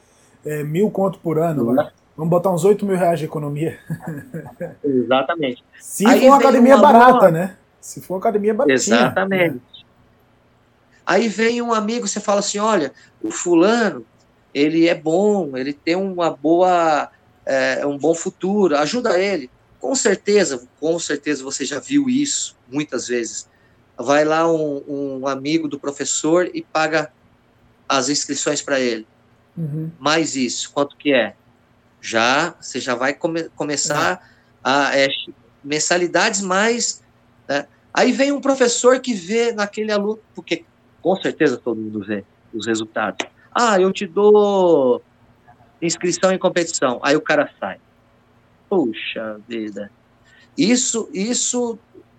é, mil conto por ano. Vamos botar uns 8 mil reais de economia. Exatamente. Se aí for uma academia uma barata, boa... né? Se for uma academia baratinha. Exatamente. Né? Aí vem um amigo, você fala assim, olha, o fulano, ele é bom, ele tem uma boa, é, um bom futuro, ajuda ele. Com certeza, com certeza você já viu isso muitas vezes. vai lá um, um amigo do professor e paga as inscrições para ele. Uhum. Mais isso, quanto que é? Já, você já vai come, começar a é, mensalidades mais. Né? Aí vem um professor que vê naquele aluno, porque com certeza todo mundo vê os resultados. Ah, eu te dou inscrição em competição. Aí o cara sai. Puxa vida. Isso, isso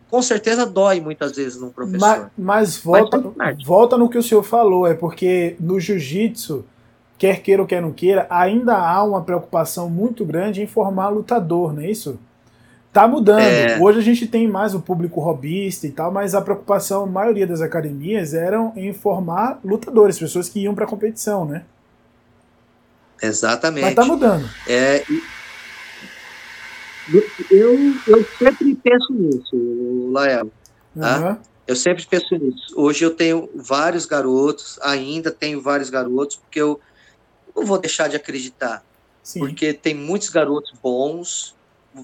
com certeza dói muitas vezes num professor. Mas, mas volta, mas volta no que o senhor falou, é porque no jiu-jitsu, quer queira ou quer não queira, ainda há uma preocupação muito grande em formar lutador, não é isso? Tá mudando. É... Hoje a gente tem mais o público robista e tal, mas a preocupação, a maioria das academias, eram em formar lutadores, pessoas que iam para competição, né? Exatamente. Mas tá mudando. É, eu, eu sempre penso nisso, Lael. Tá? Uhum. Eu sempre penso nisso. Hoje eu tenho vários garotos, ainda tenho vários garotos, porque eu não vou deixar de acreditar. Sim. Porque tem muitos garotos bons,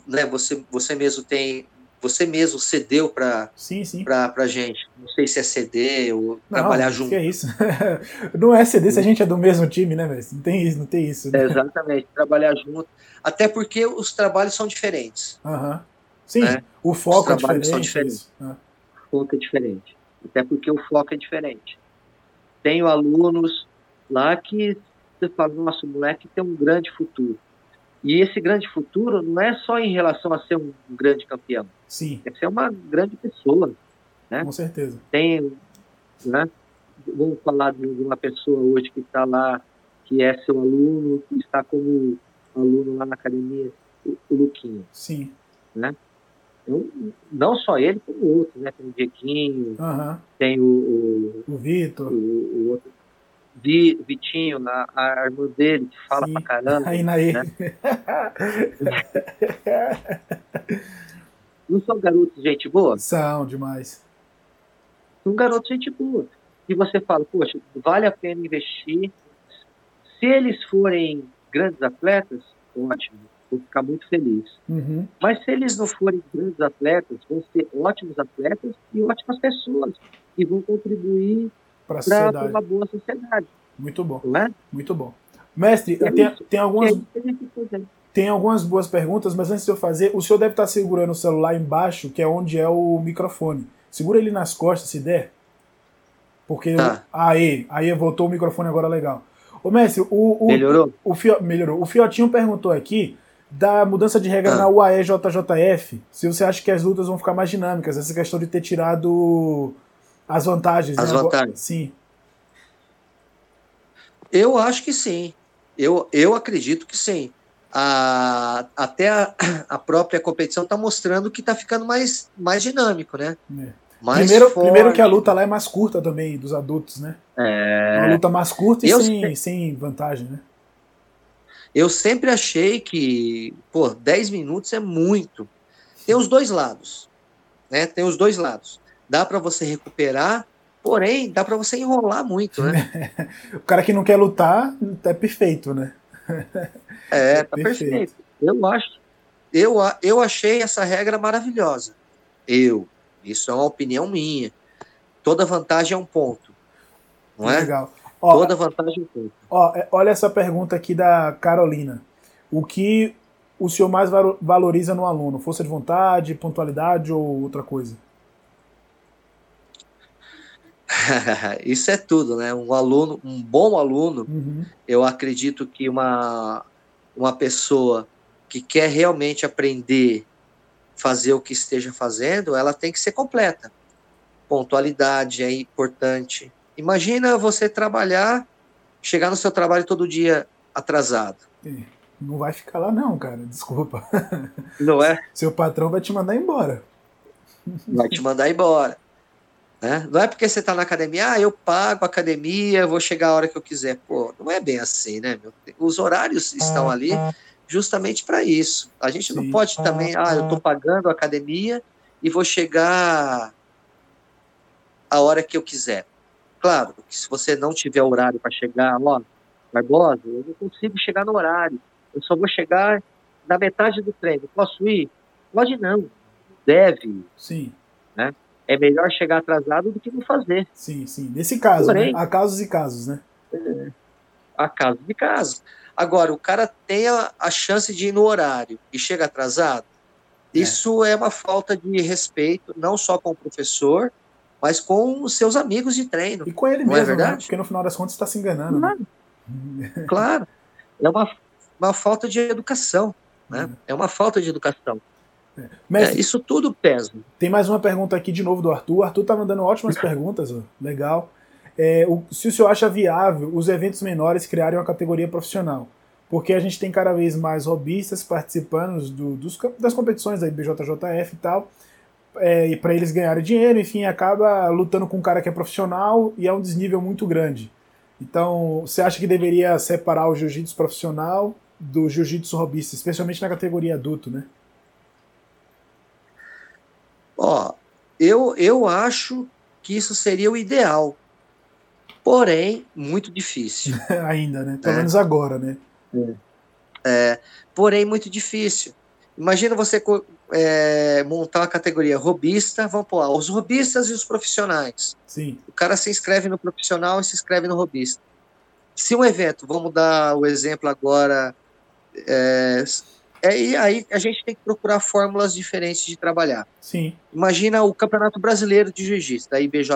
né? Você, você mesmo tem você mesmo cedeu para sim, sim. Pra, gente. Não sei se é CD ou não, trabalhar junto. Que é isso. <laughs> não é CD se a gente é do mesmo time, né, velho? Não tem isso, não tem isso. Né? exatamente, trabalhar junto. Até porque os trabalhos são diferentes. Uhum. Sim, né? o foco é diferente. São diferentes. Ah. O foco é diferente. Até porque o foco é diferente. Tenho alunos lá que você fala, nossa, o moleque tem um grande futuro. E esse grande futuro não é só em relação a ser um grande campeão. Sim. É ser uma grande pessoa. Né? Com certeza. Tem, né? Vamos falar de uma pessoa hoje que está lá, que é seu aluno, que está como aluno lá na academia, o, o Luquinho. Sim. Né? Então, não só ele, como outros, né? Tem o Dieguinho, uhum. tem o, o, o Vitor, o, o, outro, Vi, Vitinho, a, a irmã dele, que fala Sim. pra caramba. Aí, aí. Né? não são garotos gente boa? São demais. São garotos gente boa. E você fala, poxa, vale a pena investir. Se eles forem grandes atletas, ótimo, vou ficar muito feliz. Uhum. Mas se eles não forem grandes atletas, vão ser ótimos atletas e ótimas pessoas. E vão contribuir para uma boa sociedade. Muito bom. É? Muito bom. Mestre, é tem, tem, algumas, tem algumas boas perguntas, mas antes de eu fazer, o senhor deve estar segurando o celular embaixo, que é onde é o microfone. Segura ele nas costas, se der. Porque. Tá. Aí, aí voltou o microfone agora legal. Ô, mestre, o. o melhorou? O, o Fio, melhorou. O Fiotinho perguntou aqui da mudança de regra ah. na UAE JJF. Se você acha que as lutas vão ficar mais dinâmicas, essa questão de ter tirado as vantagens. As né? vantagens. Sim. Eu acho que sim. Eu, eu acredito que sim. A, até a, <clears throat> a própria competição está mostrando que está ficando mais, mais dinâmico, né? É. Mais primeiro, forte. primeiro que a luta lá é mais curta também, dos adultos, né? É... Uma luta mais curta e sem, sem vantagem, né? Eu sempre achei que, pô, 10 minutos é muito. Tem os dois lados, né? Tem os dois lados dá para você recuperar, porém, dá para você enrolar muito, né? <laughs> o cara que não quer lutar é perfeito, né? <laughs> é, é tá perfeito. perfeito. Eu acho. Eu, eu achei essa regra maravilhosa. Eu. Isso é uma opinião minha. Toda vantagem é um ponto. Não é? Legal. Ó, Toda vantagem é um ponto. Ó, é, olha essa pergunta aqui da Carolina. O que o senhor mais valoriza no aluno? Força de vontade, pontualidade ou outra coisa? <laughs> Isso é tudo, né? Um aluno, um bom aluno, uhum. eu acredito que uma, uma pessoa que quer realmente aprender, fazer o que esteja fazendo, ela tem que ser completa. Pontualidade é importante. Imagina você trabalhar, chegar no seu trabalho todo dia atrasado. Não vai ficar lá não, cara, desculpa. Não é? <laughs> Seu patrão vai te mandar embora. Vai te mandar embora. Né? Não é porque você está na academia, ah, eu pago a academia, vou chegar a hora que eu quiser. Pô, não é bem assim, né? Meu? Os horários estão ali justamente para isso. A gente Sim. não pode também, ah, eu estou pagando a academia e vou chegar a hora que eu quiser. Claro, que se você não tiver horário para chegar, ó, Barbosa, eu não consigo chegar no horário. Eu só vou chegar na metade do treino. Posso ir? Pode não. Deve. Sim. Né? é melhor chegar atrasado do que não fazer. Sim, sim. Nesse caso, né? Porém, né? há casos e casos, né? É, há casos e casos. Agora, o cara tem a, a chance de ir no horário e chega atrasado, é. isso é uma falta de respeito, não só com o professor, mas com os seus amigos de treino. E com ele não é mesmo, é verdade? Né? Porque no final das contas está se enganando. Claro. Né? claro. É uma, uma falta de educação. Né? É, é uma falta de educação. É. Mestre, é, isso tudo pesa. Tem mais uma pergunta aqui de novo do Arthur. O Arthur tá mandando ótimas <laughs> perguntas, ó. legal. É, o, se o senhor acha viável os eventos menores criarem uma categoria profissional? Porque a gente tem cada vez mais robistas participando do, dos, das competições da IBJJF e tal, é, e para eles ganharem dinheiro, enfim, acaba lutando com um cara que é profissional e é um desnível muito grande. Então, você acha que deveria separar o jiu-jitsu profissional do jiu-jitsu robista, especialmente na categoria adulto, né? Ó, eu, eu acho que isso seria o ideal. Porém, muito difícil. <laughs> Ainda, né? Pelo é. menos agora, né? É. é. porém, muito difícil. Imagina você é, montar uma categoria robista, vamos pôr os robistas e os profissionais. Sim. O cara se inscreve no profissional e se inscreve no robista. Se um evento, vamos dar o exemplo agora, é, é, aí a gente tem que procurar fórmulas diferentes de trabalhar. Sim. Imagina o Campeonato Brasileiro de Jiu-Jitsu, da IBJJ.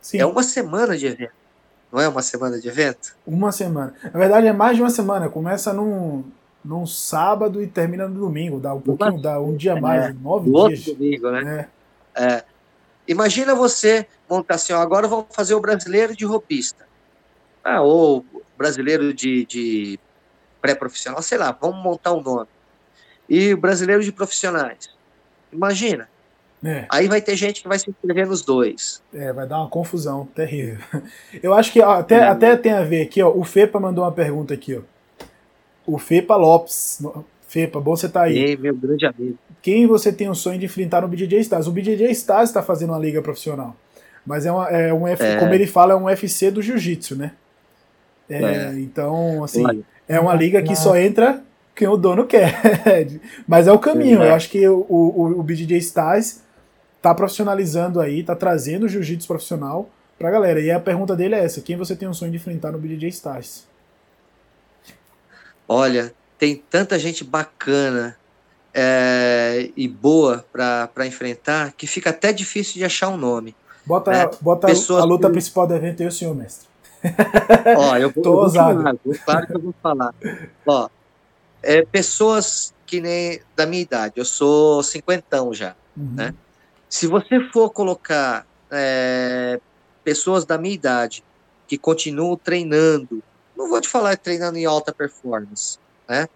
Sim. É uma semana de evento. Não é uma semana de evento? Uma semana. Na verdade, é mais de uma semana. Começa num, num sábado e termina no domingo. Dá um pouquinho, dá um dia mais, é, nove dias. Outro domingo, né? É. é. Imagina você montar assim, ó, agora vamos fazer o brasileiro de roupista. Ah, ou brasileiro de, de pré-profissional, sei lá, vamos montar um nome. E brasileiro de profissionais. Imagina. É. Aí vai ter gente que vai se inscrever nos dois. É, vai dar uma confusão terrível. Eu acho que ó, até, é. até tem a ver aqui, ó. O Fepa mandou uma pergunta aqui, ó. O Fepa Lopes. Fepa, bom você tá aí. Ei, meu grande amigo. Quem você tem o sonho de enfrentar no BJJ Stars? O BJJ Stars está fazendo uma liga profissional. Mas é, uma, é um F, é. como ele fala, é um UFC do jiu-jitsu, né? É, é. Então, assim, Olha. É uma liga que só entra quem o dono quer. <laughs> Mas é o caminho. Eu acho que o, o, o BJJ Stars tá profissionalizando aí, tá trazendo o jiu-jitsu profissional pra galera. E a pergunta dele é essa: quem você tem um sonho de enfrentar no BJJ Stars? Olha, tem tanta gente bacana é, e boa para enfrentar que fica até difícil de achar um nome. Bota, né? bota a luta que... principal do evento aí, o senhor mestre. <laughs> Ó, eu vou, Tô eu vou falar, claro que eu vou falar. Ó, é, pessoas que nem da minha idade, eu sou cinquentão já, uhum. né? Se você for colocar é, pessoas da minha idade que continuam treinando, não vou te falar treinando em alta performance, né?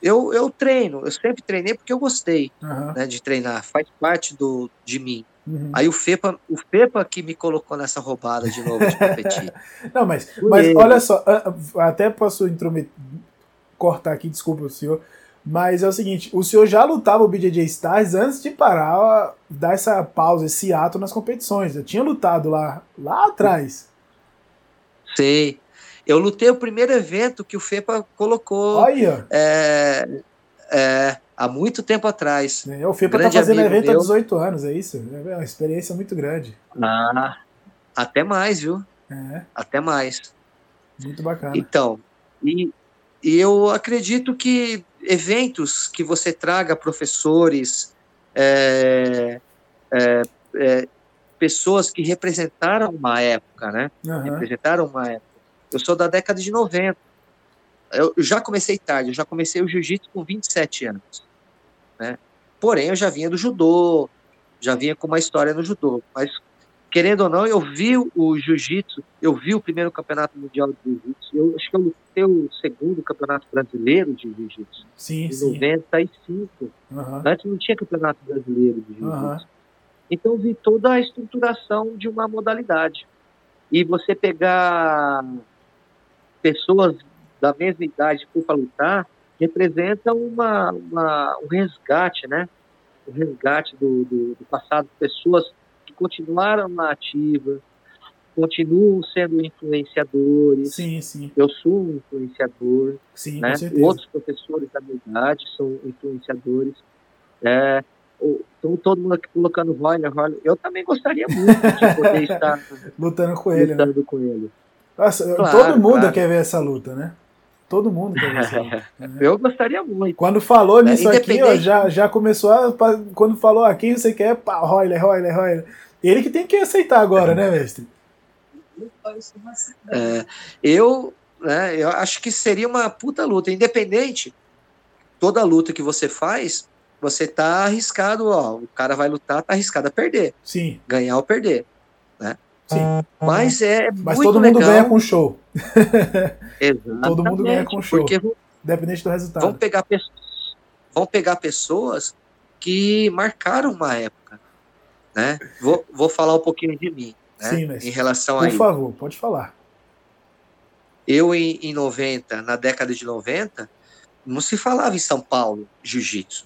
Eu, eu treino, eu sempre treinei porque eu gostei uhum. né, de treinar, faz parte do, de mim. Uhum. Aí o FEPA, o FEPA que me colocou nessa roubada de novo de competir. <laughs> Não, mas, mas olha só, até posso intrometer, cortar aqui, desculpa o senhor, mas é o seguinte, o senhor já lutava o BJJ Stars antes de parar, dar essa pausa, esse ato nas competições. Eu tinha lutado lá, lá atrás. Sei. Eu lutei o primeiro evento que o FEPA colocou. Olha. É, é, há muito tempo atrás. É, o FIPA está fazendo evento meu. há 18 anos, é isso? É uma experiência muito grande. Ah, até mais, viu? É. Até mais. Muito bacana. Então, e, e eu acredito que eventos que você traga professores, é, é, é, pessoas que representaram uma época, né? Uhum. Representaram uma época. Eu sou da década de 90 eu já comecei tarde, eu já comecei o jiu-jitsu com 27 anos, né? Porém, eu já vinha do judô, já vinha com uma história no judô, mas querendo ou não, eu vi o jiu-jitsu, eu vi o primeiro campeonato mundial de jiu-jitsu, eu acho que eu lutei o segundo campeonato brasileiro de jiu-jitsu, sim, em sim. 95. Uhum. Antes não tinha campeonato brasileiro de jiu-jitsu. Uhum. Então eu vi toda a estruturação de uma modalidade. E você pegar pessoas da mesma idade para lutar, representa uma, uma, um resgate, né? Um resgate do, do, do passado, pessoas que continuaram na ativa, continuam sendo influenciadores. Sim, sim. Eu sou um influenciador. Sim, né? Outros professores da minha idade são influenciadores. É, Estão todo mundo aqui colocando Royler, Royler. Eu também gostaria muito de <laughs> poder estar lutando com ele. Né? Lutando né? com ele. Nossa, claro, todo mundo claro. quer ver essa luta, né? Todo mundo quer. <laughs> Né? Eu gostaria muito. Quando falou né, nisso aqui, ó, já, já começou a. Quando falou aqui, você quer. Pá, Royler, Royler, Royler. Ele que tem que aceitar agora, né, mestre? É, eu, né, eu acho que seria uma puta luta. Independente, toda luta que você faz, você tá arriscado, ó. O cara vai lutar, tá arriscado a perder. Sim. Ganhar ou perder. Né? Sim. Mas é. Mas todo mundo legal. ganha com show. Exatamente. <laughs> todo mundo ganha com show. Porque Independente do resultado. Vão pegar, vão pegar pessoas que marcaram uma época. Né? Vou, vou falar um pouquinho de mim. Né? Sim, mas, em relação a. Por favor, pode falar. Eu, em, em 90, na década de 90, não se falava em São Paulo jiu-jitsu.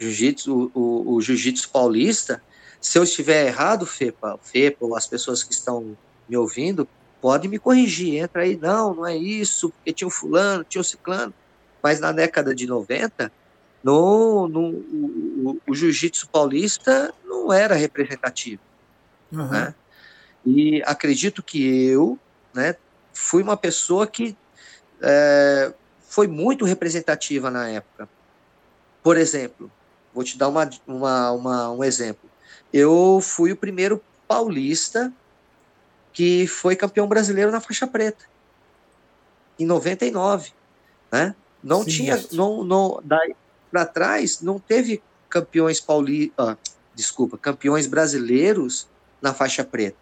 Jiu-jitsu, o, o, o jiu-jitsu paulista, se eu estiver errado, Fepa, Fepa, ou as pessoas que estão me ouvindo, pode me corrigir. Entra aí, não, não é isso, porque tinha o fulano, tinha o ciclano. Mas na década de 90, no, no, o, o jiu-jitsu paulista não era representativo. Uhum. Né? E acredito que eu né, fui uma pessoa que é, foi muito representativa na época. Por exemplo, vou te dar uma, uma, uma, um exemplo. Eu fui o primeiro paulista que foi campeão brasileiro na faixa preta, em 99. Né? Não Sim, tinha, não, não, daí para trás, não teve campeões paulistas, ah, desculpa, campeões brasileiros na faixa preta.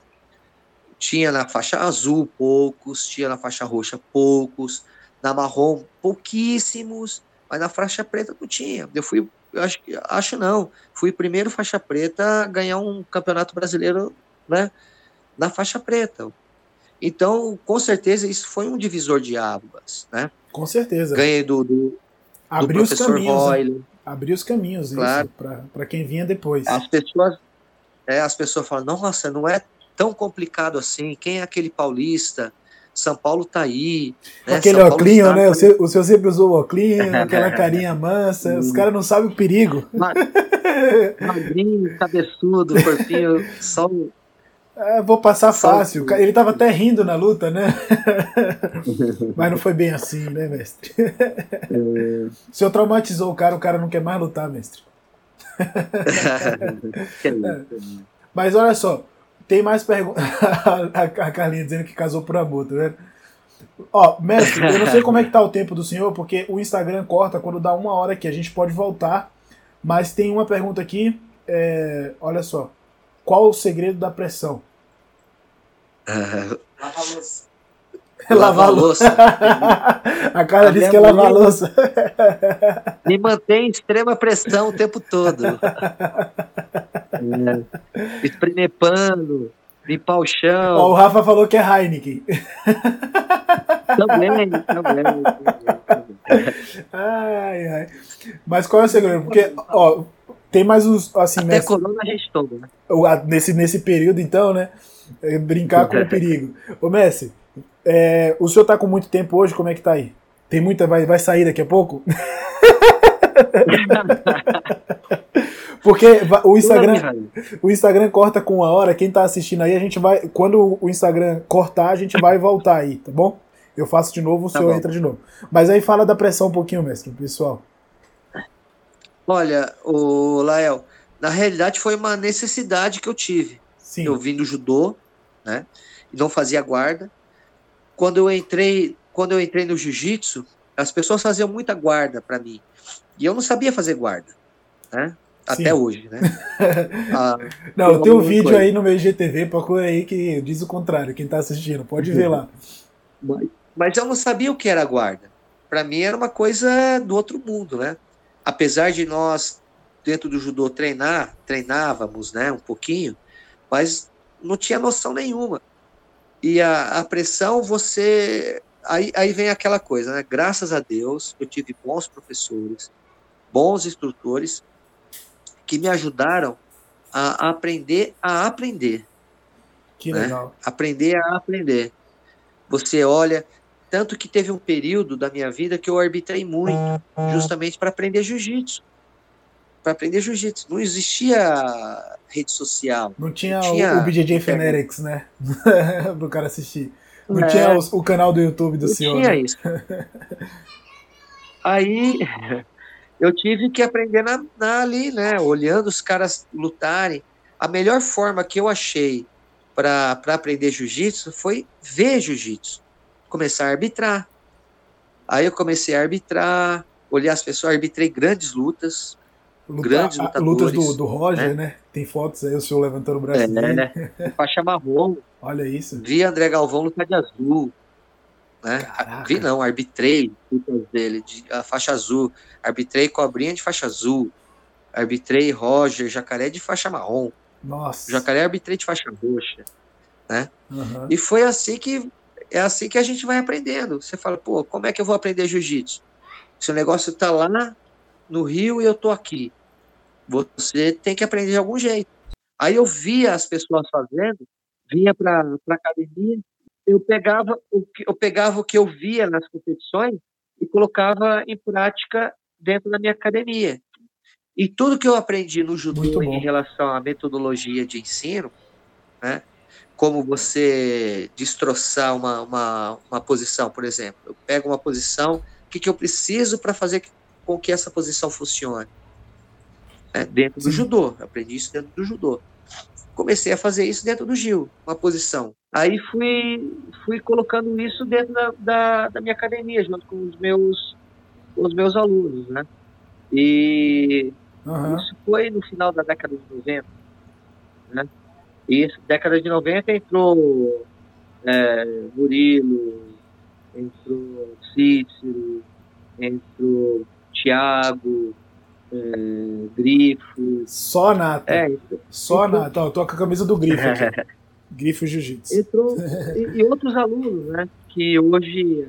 Tinha na faixa azul poucos, tinha na faixa roxa poucos, na marrom pouquíssimos, mas na faixa preta não tinha. Eu fui, eu acho, acho não, fui o primeiro faixa preta a ganhar um campeonato brasileiro, né, na faixa preta. Então, com certeza, isso foi um divisor de águas, né? Com certeza. Ganhei do, do, Abriu os caminhos. Né? Abriu os caminhos, claro. para quem vinha depois. As pessoas, é, as pessoas falam, nossa, não é tão complicado assim. Quem é aquele paulista? São Paulo tá aí. Né? Aquele oclinho, né? O seu, o seu sempre usou o oclinho, <laughs> aquela carinha mansa. os caras não sabem o perigo. Magrinho, cabeçudo, corpinho, <laughs> só é, vou passar fácil. Ele tava até <laughs> rindo na luta, né? Mas não foi bem assim, né, mestre? É... O senhor traumatizou o cara, o cara não quer mais lutar, mestre. é. Mas olha só, tem mais perguntas. <laughs> a Carlinha dizendo que casou por amor, tá vendo? Ó, mestre, eu não sei como é que tá o tempo do senhor, porque o Instagram corta quando dá uma hora que a gente pode voltar. Mas tem uma pergunta aqui, é, olha só. Qual o segredo da pressão? <laughs> Uh, <laughs> <laughs> lavar louça. Lavar louça. a cara disse que é lavar louça. Me mantém em extrema pressão o tempo todo. <laughs> é. Espremer pano, limpar o chão. Ó, o Rafa falou que é Heineken. também, também. ai, ai. Mas qual é o segredo? Porque, ó, tem mais uns. Assim, Até nesse, corona a gente toma, né? Nesse, nesse período, então, né? É brincar com o perigo. Ô, Messi, é, o senhor tá com muito tempo hoje, como é que tá aí? Tem muita. Vai, vai sair daqui a pouco? <laughs> Porque o Instagram, o Instagram corta com uma hora. Quem tá assistindo aí, a gente vai. Quando o Instagram cortar, a gente vai voltar aí, tá bom? Eu faço de novo, o tá senhor bom. entra de novo. Mas aí fala da pressão um pouquinho, mestre, pessoal. Olha, o Lael, na realidade foi uma necessidade que eu tive. Sim. Eu vim do judô, né? E não fazia guarda. Quando eu entrei, quando eu entrei no jiu-jitsu, as pessoas faziam muita guarda para mim. E eu não sabia fazer guarda, né? Até Sim. hoje, né? <laughs> ah, não, tem um vídeo coisa. aí no meu IGTV, procura aí que diz o contrário, quem tá assistindo, pode ver lá. <laughs> Mas, mas eu não sabia o que era guarda. Para mim era uma coisa do outro mundo, né? apesar de nós, dentro do judô, treinar, treinávamos né, um pouquinho, mas não tinha noção nenhuma. E a, a pressão, você. Aí, aí vem aquela coisa, né? Graças a Deus, eu tive bons professores, bons instrutores, que me ajudaram a aprender a aprender. Que né? legal. Aprender a aprender. Você olha, tanto que teve um período da minha vida que eu arbitrei muito, justamente para aprender jiu-jitsu. Para aprender jiu-jitsu. Não existia rede social. Não tinha, não tinha o BJJ Fanatics, né? <laughs> Pro cara assistir. Não é, tinha o, o, canal do YouTube do não senhor. Não tinha né? isso. <laughs> Aí eu tive que aprender na, na, ali, né? Olhando os caras lutarem. A melhor forma que eu achei para aprender jiu-jitsu foi ver jiu-jitsu. Começar a arbitrar. Aí eu comecei a arbitrar, olhar as pessoas, arbitrei grandes lutas, Luta, grandes lutadores. Lutas do, do Roger, né? né? Tem fotos aí, o senhor levantando o braço. É, né? Faixa marrom. <laughs> Olha isso. Vi André Galvão lutar de azul. Né? Vi não, arbitrei lutas dele, de, a faixa azul. Arbitrei Cobrinha de faixa azul. Arbitrei Roger, Jacaré de faixa marrom. Nossa. Jacaré arbitrei de faixa roxa. Né? Uhum. E foi assim que é assim que a gente vai aprendendo. Você fala, pô, como é que eu vou aprender jiu-jitsu? Se o negócio tá lá no Rio e eu tô aqui. Você tem que aprender de algum jeito. Aí eu via as pessoas fazendo, vinha para a academia, eu pegava, o que, eu pegava o que eu via nas competições e colocava em prática dentro da minha academia. E tudo que eu aprendi no judô em relação à metodologia de ensino, né, como você destroçar uma, uma, uma posição, por exemplo. Eu pego uma posição, o que, que eu preciso para fazer com que essa posição funcione. É, dentro do judô, aprendi isso dentro do judô. Comecei a fazer isso dentro do Gil, uma posição. Aí fui, fui colocando isso dentro da, da, da minha academia, junto com os meus, com os meus alunos, né? E uhum. isso foi no final da década de 90, né? E década de 90 entrou é, Murilo, entrou Cícero, entrou Thiago, é, Grifo. Só nata. É, Só entrou... nata. Eu tô com a camisa do Grifo aqui. <laughs> Grifo Jiu-Jitsu. Entrou, <laughs> e, e, outros alunos, né? Que hoje,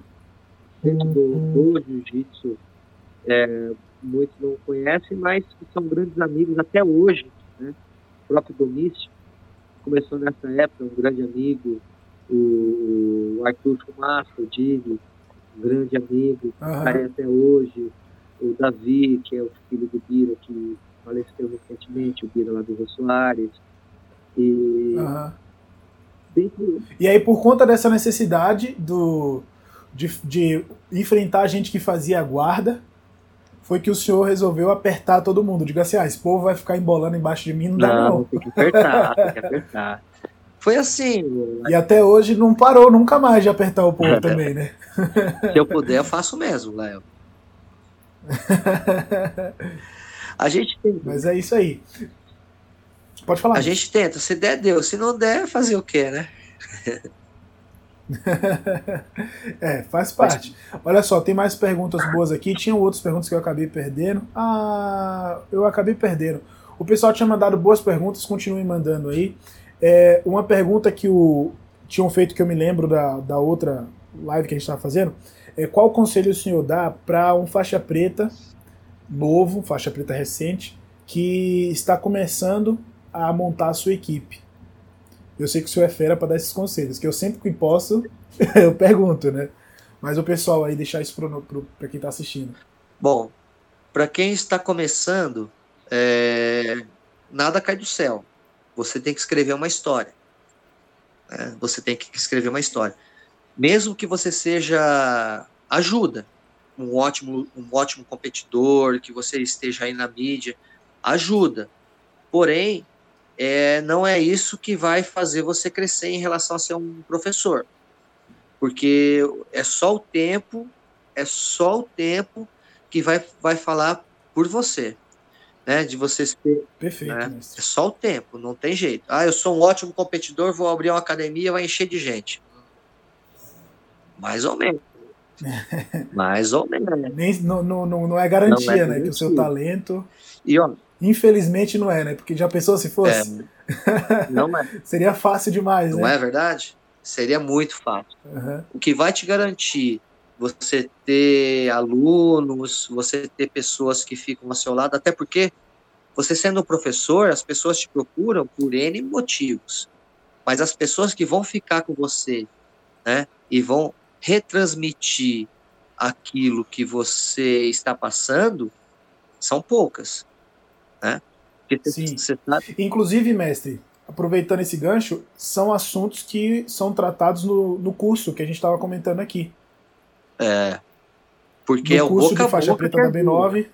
dentro do, do Jiu-Jitsu, é, muitos não conhecem, mas que são grandes amigos até hoje. Né? O próprio Domício começou nessa época, um grande amigo. O, Arthur Fumaça, o Dini, um grande amigo, uhum. até hoje o Davi, que é o filho do Bira, que faleceu recentemente, o Bira lá do Rio Soares. E, uhum. dentro... e aí, por conta dessa necessidade do, de, de enfrentar gente que fazia guarda, foi que o senhor resolveu apertar todo mundo. Diga assim, ah, esse povo vai ficar embolando embaixo de mim, não, não dá não. Tem que apertar, <laughs> tem que apertar. Foi assim. E até hoje não parou nunca mais de apertar o povo <laughs> também, né? Se eu puder, eu faço mesmo, Léo. A gente tenta. Mas é isso aí. Pode falar. A gente tenta. Se der, deu. Se não der, fazer o quê, né? <laughs> é, faz parte. Olha só, tem mais perguntas boas aqui. Tinham outras perguntas que eu acabei perdendo. Ah, eu acabei perdendo. O pessoal tinha mandado boas perguntas, continuem mandando aí. É, uma pergunta que o tinham feito que eu me lembro da, da outra live que a gente estava fazendo é, qual conselho o senhor dá para um faixa preta novo, faixa preta recente, que está começando a montar a sua equipe? Eu sei que o senhor é fera para dar esses conselhos, que eu sempre que posso, <laughs> eu pergunto, né? Mas o pessoal aí, deixar isso para quem está assistindo. Bom, para quem está começando, é... nada cai do céu. Você tem que escrever uma história. Né? Você tem que escrever uma história mesmo que você seja ajuda, um ótimo, um ótimo competidor, que você esteja aí na mídia, ajuda. Porém, é, não é isso que vai fazer você crescer em relação a ser um professor. Porque é só o tempo, é só o tempo que vai, vai falar por você. Né, de você ser. Perfeito. Né? É só o tempo, não tem jeito. Ah, eu sou um ótimo competidor, vou abrir uma academia, vai encher de gente. Mais ou menos. <laughs> Mais ou menos. Nem, não, não, não é garantia, não é né? Que o seu talento. E, ó, Infelizmente não é, né? Porque já pensou se fosse? É, não é. <laughs> Seria fácil demais, não né? Não é verdade? Seria muito fácil. Uhum. O que vai te garantir você ter alunos, você ter pessoas que ficam ao seu lado, até porque você sendo um professor, as pessoas te procuram por N motivos. Mas as pessoas que vão ficar com você, né, e vão retransmitir aquilo que você está passando são poucas. né? Sim. Sabe... Inclusive, mestre, aproveitando esse gancho, são assuntos que são tratados no, no curso que a gente estava comentando aqui. É. Porque no é o curso boca de faixa preta da B9.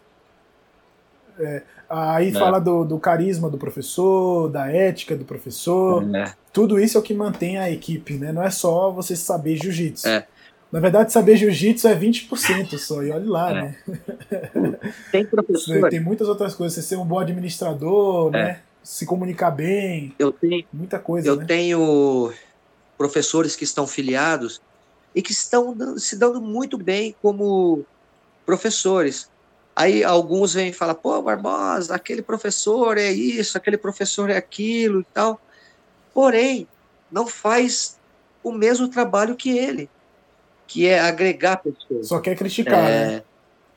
É, aí é. fala do, do, carisma do professor, da ética do professor. É. Tudo isso é o que mantém a equipe, né? Não é só você saber jiu-jitsu. É. Na verdade, saber jiu-jitsu é 20% só, e olha lá, é. né? <laughs> Tem professor. Tem muitas outras coisas. Você ser um bom administrador, é. né? Se comunicar bem. Eu tenho. Muita coisa. Eu né? tenho professores que estão filiados e que estão se dando muito bem como professores. Aí alguns vêm e falam, pô, Barbosa, aquele professor é isso, aquele professor é aquilo e tal. Porém, não faz o mesmo trabalho que ele que é agregar pessoas. Só quer criticar, é... né?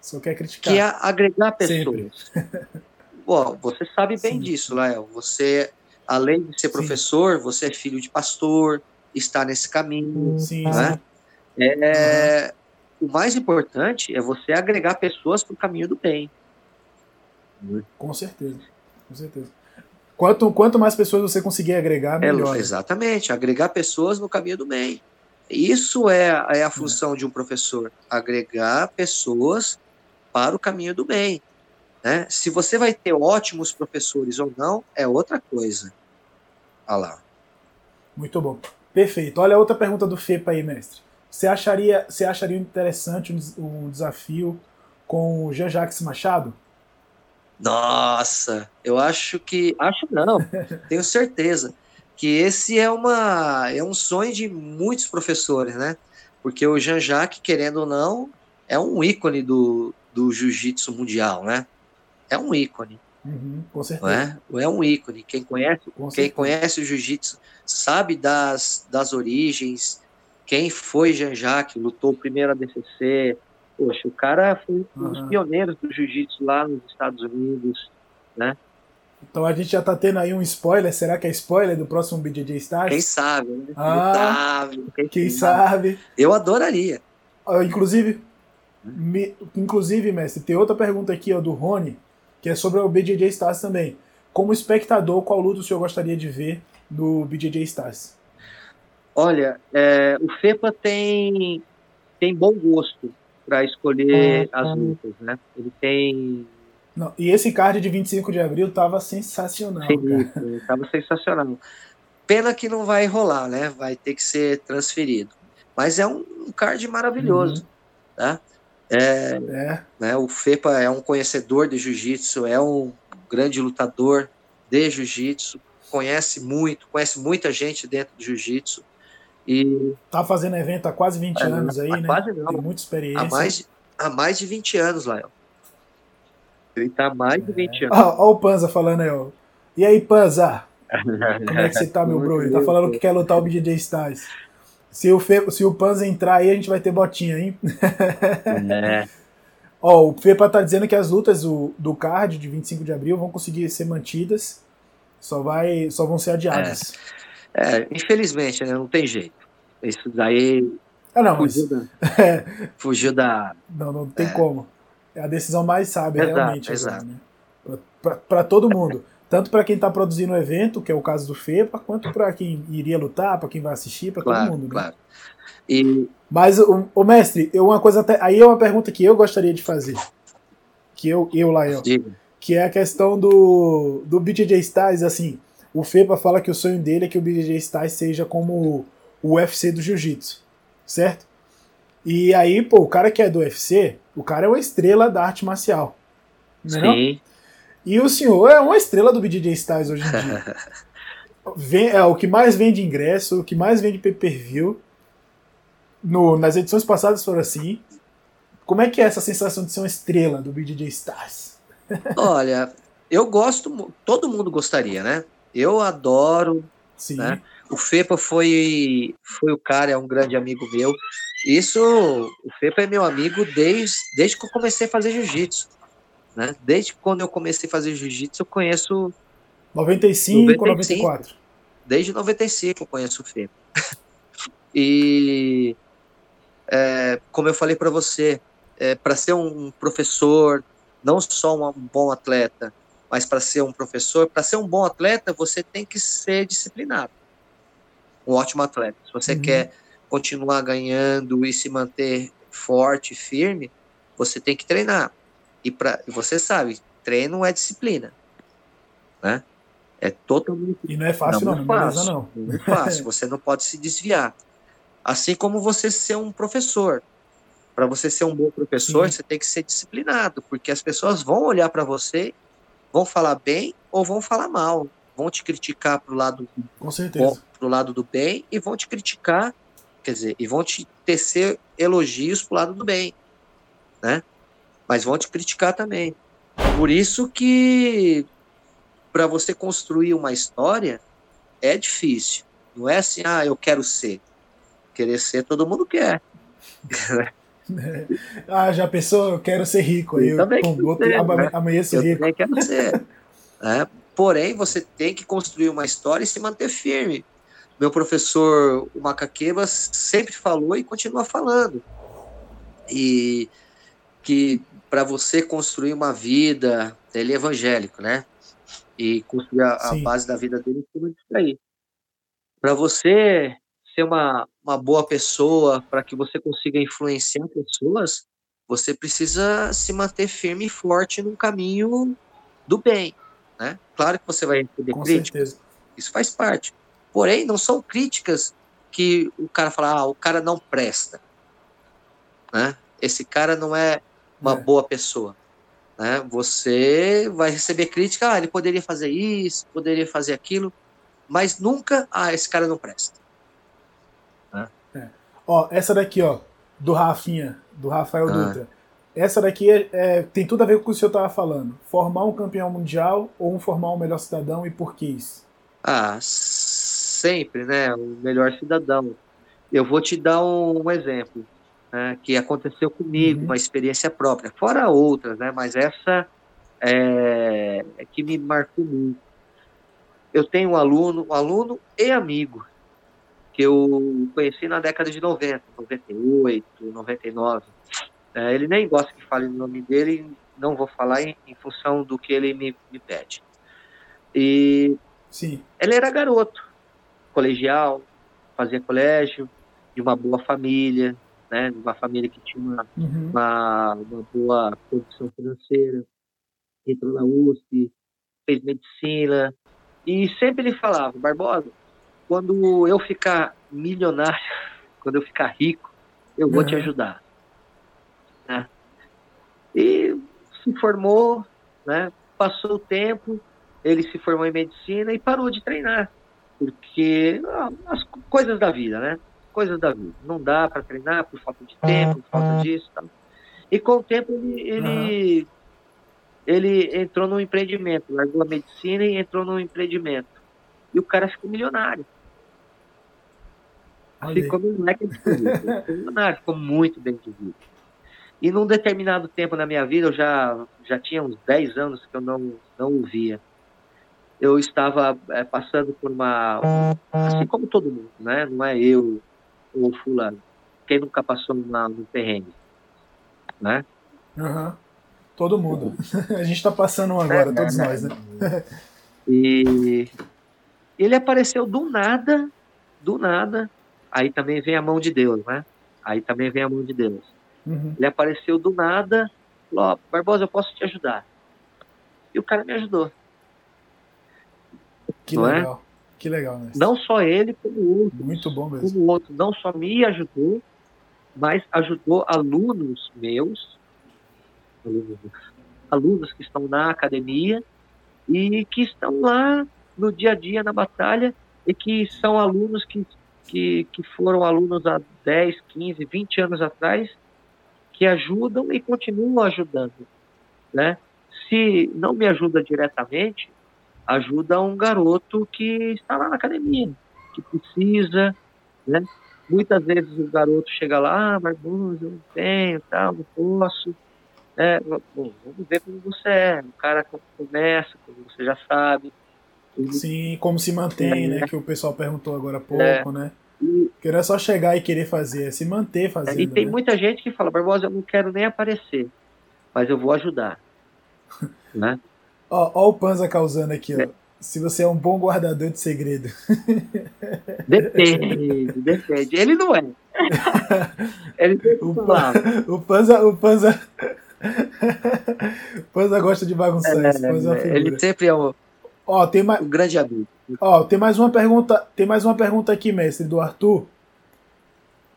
Só quer criticar. Que é agregar pessoas. <laughs> Bom, você sabe bem Sim. disso, Lael. Você, além de ser professor, Sim. você é filho de pastor, está nesse caminho. Sim, né? É, uhum. O mais importante é você agregar pessoas para o caminho do bem. Com certeza, com certeza. Quanto, quanto mais pessoas você conseguir agregar, é, melhor. É, exatamente, agregar pessoas no caminho do bem. Isso é, é a função de um professor, agregar pessoas para o caminho do bem. Né? Se você vai ter ótimos professores ou não, é outra coisa. Olha lá. Muito bom. Perfeito. Olha a outra pergunta do FEPA aí, mestre. Você acharia, você acharia interessante um, um desafio com o Jean-Jacques Machado? Nossa, eu acho que. Acho não, <laughs> tenho certeza que esse é, uma, é um sonho de muitos professores, né? Porque o Jean-Jacques, querendo ou não, é um ícone do, do jiu-jitsu mundial, né? É um ícone. Uhum, com certeza. Não é? é um ícone. Quem conhece, quem conhece o jiu-jitsu sabe das, das origens, quem foi Jean-Jacques, lutou primeiro a DCC. Poxa, o cara foi um dos pioneiros do jiu-jitsu lá nos Estados Unidos, né? Então a gente já tá tendo aí um spoiler. Será que é spoiler do próximo BJJ Stars? Quem sabe, né? Ah, quem, quem sabe. Eu adoraria. Uh, inclusive, me, inclusive, mestre, tem outra pergunta aqui ó, do Rony, que é sobre o BJJ Stars também. Como espectador, qual luta o senhor gostaria de ver no BJJ Stars? Olha, é, o FEPA tem, tem bom gosto para escolher ah, as lutas, né? Ele tem não, e esse card de 25 de abril tava sensacional. Sim, cara. tava sensacional. Pena que não vai rolar, né? Vai ter que ser transferido. Mas é um, card maravilhoso. Uhum. Tá? É, é. Né, o Fepa é um conhecedor de jiu-jitsu, é um grande lutador de jiu-jitsu, conhece muito, conhece muita gente dentro do jiu-jitsu. E tá fazendo evento há quase 20 é, anos aí, né? Quase não. Tem muita experiência. Há mais, há mais de 20 anos, Lael. Ele tá mais de 20 anos. Ó, ó o Panza falando aí, ó. E aí, Panza? <laughs> Como é que você tá, meu bro? Ele tá falando que quer lutar o BJJ Styles. Se o, Fe, se o Panza entrar aí, a gente vai ter botinha, hein? É. <laughs> Ó, o Fepa tá dizendo que as lutas do, do card de 25 de abril vão conseguir ser mantidas, só, vai, só vão ser adiadas. É, é infelizmente, né? Não tem jeito. Isso daí. Ah, não, fugiu, mas... da, é. <laughs> fugiu da. Não, não tem é. como. É a decisão mais sábia, exato, realmente. Exato. Né? Para todo mundo. Tanto para quem está produzindo o evento, que é o caso do FEPA, quanto para quem iria lutar, para quem vai assistir, para claro, todo mundo. Né? Claro. E... Mas, o, o, mestre, eu, uma coisa até, aí é uma pergunta que eu gostaria de fazer. Que eu, eu Lael. Que é a questão do, do BJJ Styles, assim. O FEPA fala que o sonho dele é que o BJJ Styles seja como o UFC do Jiu-Jitsu, certo? E aí, pô, o cara que é do UFC, o cara é uma estrela da arte marcial. É Sim. E o senhor é uma estrela do BJJ Styles hoje em dia. <laughs> Vem, é o que mais vende ingresso, o que mais vende pay-per-view. No, nas edições passadas foram assim. Como é que é essa sensação de ser uma estrela do BJJ Stars? <laughs> Olha, eu gosto, todo mundo gostaria, né? Eu adoro. Sim. Né? O Fepa foi, foi o cara, é um grande amigo meu. Isso, o Fepa é meu amigo desde, desde que eu comecei a fazer jiu-jitsu. Né? Desde quando eu comecei a fazer jiu-jitsu, eu conheço. 95 ou 94? Desde 95 eu conheço o Fepa. <laughs> e, é, como eu falei para você, é, para ser um professor, não só um bom atleta, Mas para ser um professor, para ser um bom atleta, você tem que ser disciplinado. Um ótimo atleta. Se você uhum. quer continuar ganhando e se manter forte, firme, você tem que treinar. E para você sabe, treino é disciplina, né? É totalmente. E não é fácil, não, não, não, é fácil, não. não é fácil. <laughs> você não pode se desviar. Assim como você ser um professor. Para você ser um bom professor, Sim. você tem que ser disciplinado, porque as pessoas vão olhar para você, vão falar bem ou vão falar mal. Vão te criticar pro lado, Com certeza. pro lado do bem e vão te criticar, quer dizer, e vão te tecer elogios pro lado do bem, né? Mas vão te criticar também. Por isso que para você construir uma história é difícil. Não é assim, ah, eu quero ser. Querer ser todo mundo quer. <laughs> ah, já pensou? Eu quero ser rico. Eu, eu também pum, ser, né? amanheço eu rico. Também quero ser. é, porém, você tem que construir uma história e se manter firme. Meu professor, o Macaqueba, sempre falou e continua falando. E que para você construir uma vida, ele é evangélico, né? E construir a, a base da vida dele cima disso aí. Para você ser uma, uma boa pessoa, para que você consiga influenciar pessoas, você precisa se manter firme e forte num caminho do bem, né? Claro que você vai receber Com críticas, certeza. isso faz parte. Porém, não são críticas que o cara fala, ah, o cara não presta, né? Esse cara não é uma é. boa pessoa, né? Você vai receber crítica, ah, ele poderia fazer isso, poderia fazer aquilo, mas nunca, ah, esse cara não presta. Ó, essa daqui, ó, do Rafinha, do Rafael ah. Dutra. Essa daqui é, é, tem tudo a ver com o que o senhor estava falando. Formar um campeão mundial ou um formar um melhor cidadão e por que isso? Ah, sempre, né? O melhor cidadão. Eu vou te dar um, um exemplo né, que aconteceu comigo, uhum. uma experiência própria, fora outras, né? Mas essa é, é que me marcou muito. Eu tenho um aluno, um aluno e amigo que eu conheci na década de 90, 98, 99. É, ele nem gosta que fale o nome dele, não vou falar em, em função do que ele me, me pede. E Sim. ele era garoto, colegial, fazia colégio, de uma boa família, né, de uma família que tinha uma, uhum. uma, uma boa condição financeira, entrou na USP, fez medicina, e sempre ele falava, Barbosa, quando eu ficar milionário, <laughs> quando eu ficar rico, eu vou uhum. te ajudar. Né? E se formou, né? passou o tempo, ele se formou em medicina e parou de treinar. Porque ah, as coisas da vida, né? Coisas da vida. Não dá para treinar por falta de tempo, por falta disso. Tal. E com o tempo ele, ele, uhum. ele entrou num empreendimento, largou a medicina e entrou num empreendimento. E o cara ficou milionário. Ficou de ficou, ficou muito bem de vida. E num determinado tempo na minha vida, eu já, já tinha uns 10 anos que eu não, não o via. Eu estava é, passando por uma. Assim como todo mundo, né? Não é eu ou fulano. Quem nunca passou numa, num perrengue, né? Uhum. Todo mundo. <laughs> A gente está passando um agora, é, todos é, nós, né? <laughs> E ele apareceu do nada, do nada, aí também vem a mão de Deus, né? Aí também vem a mão de Deus. Uhum. Ele apareceu do nada, falou, Barbosa, eu posso te ajudar. E o cara me ajudou. Que não é? legal. É? Que legal, né? Não só ele, como outro. Muito bom mesmo. Como outro. Não só me ajudou, mas ajudou alunos meus, alunos, alunos que estão na academia e que estão lá no dia a dia na batalha e que são alunos que que, que foram alunos há 10, 15, 20 anos atrás, que ajudam e continuam ajudando. Né? Se não me ajuda diretamente, ajuda um garoto que está lá na academia, que precisa, né? Muitas vezes o garoto chega lá, ah, mas eu não tenho, tal, não posso. É, bom, vamos ver como você é. O cara começa, como você já sabe. Sim, como se mantém, é, né? Que o pessoal perguntou agora há pouco, é. né? Que não é só chegar e querer fazer, é se manter fazendo. E tem né? muita gente que fala, Barbosa, eu não quero nem aparecer, mas eu vou ajudar. <laughs> né? Ó, ó o Panza causando aqui, ó. Se você é um bom guardador de segredo. <laughs> Depende, depende. Ele não é. Ele o, o Panza, o Panza, o Panza gosta de bagunçar. É, é ele sempre é o, ó, tem o grande amigo. Ó, tem mais uma pergunta, tem mais uma pergunta aqui, mestre, do Arthur.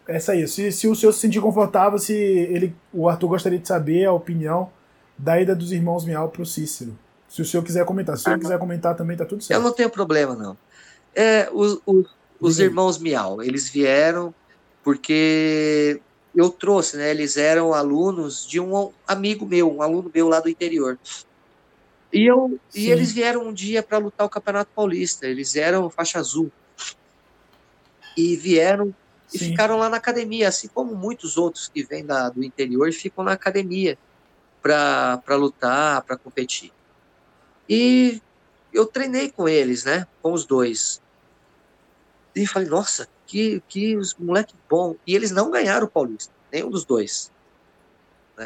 Essa aí, se, se o senhor se sentir confortável, se ele, o Arthur gostaria de saber a opinião da ida dos irmãos Miau para o Cícero. Se o senhor quiser comentar. Se o senhor ah, quiser comentar também, tá tudo certo. Eu não tenho problema, não. É, os, os, os irmãos Miau, eles vieram porque eu trouxe, né? Eles eram alunos de um amigo meu, um aluno meu lá do interior. E, eu, e eles vieram um dia para lutar o Campeonato Paulista. Eles eram faixa azul. E vieram e Sim. ficaram lá na academia, assim como muitos outros que vêm da, do interior ficam na academia para lutar, para competir. E eu treinei com eles, né? Com os dois. E falei, nossa, que, que os moleque bom. E eles não ganharam o Paulista, nenhum dos dois.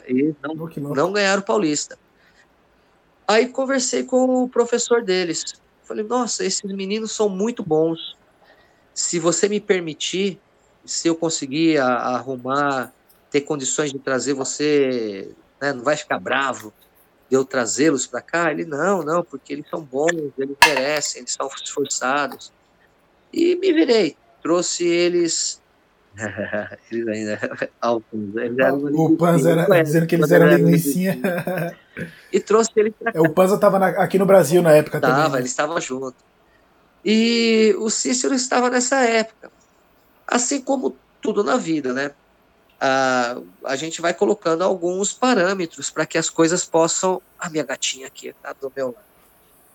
Eles não, não ganharam o Paulista. Aí conversei com o professor deles. Falei, nossa, esses meninos são muito bons. Se você me permitir, se eu conseguir arrumar, ter condições de trazer você, né, não vai ficar bravo de eu trazê-los para cá? Ele, não, não, porque eles são bons, eles merecem, eles são esforçados. E me virei, trouxe eles. <laughs> eles ainda. Altos, eles eram o Panza era dizendo que eles eram linguicinha. <laughs> e trouxe eles para cá. É, o Panza estava aqui no Brasil na época tava, também. Estava, né? eles estavam juntos. E o Cícero estava nessa época. Assim como tudo na vida, né? A, a gente vai colocando alguns parâmetros para que as coisas possam. A minha gatinha aqui tá do meu lado.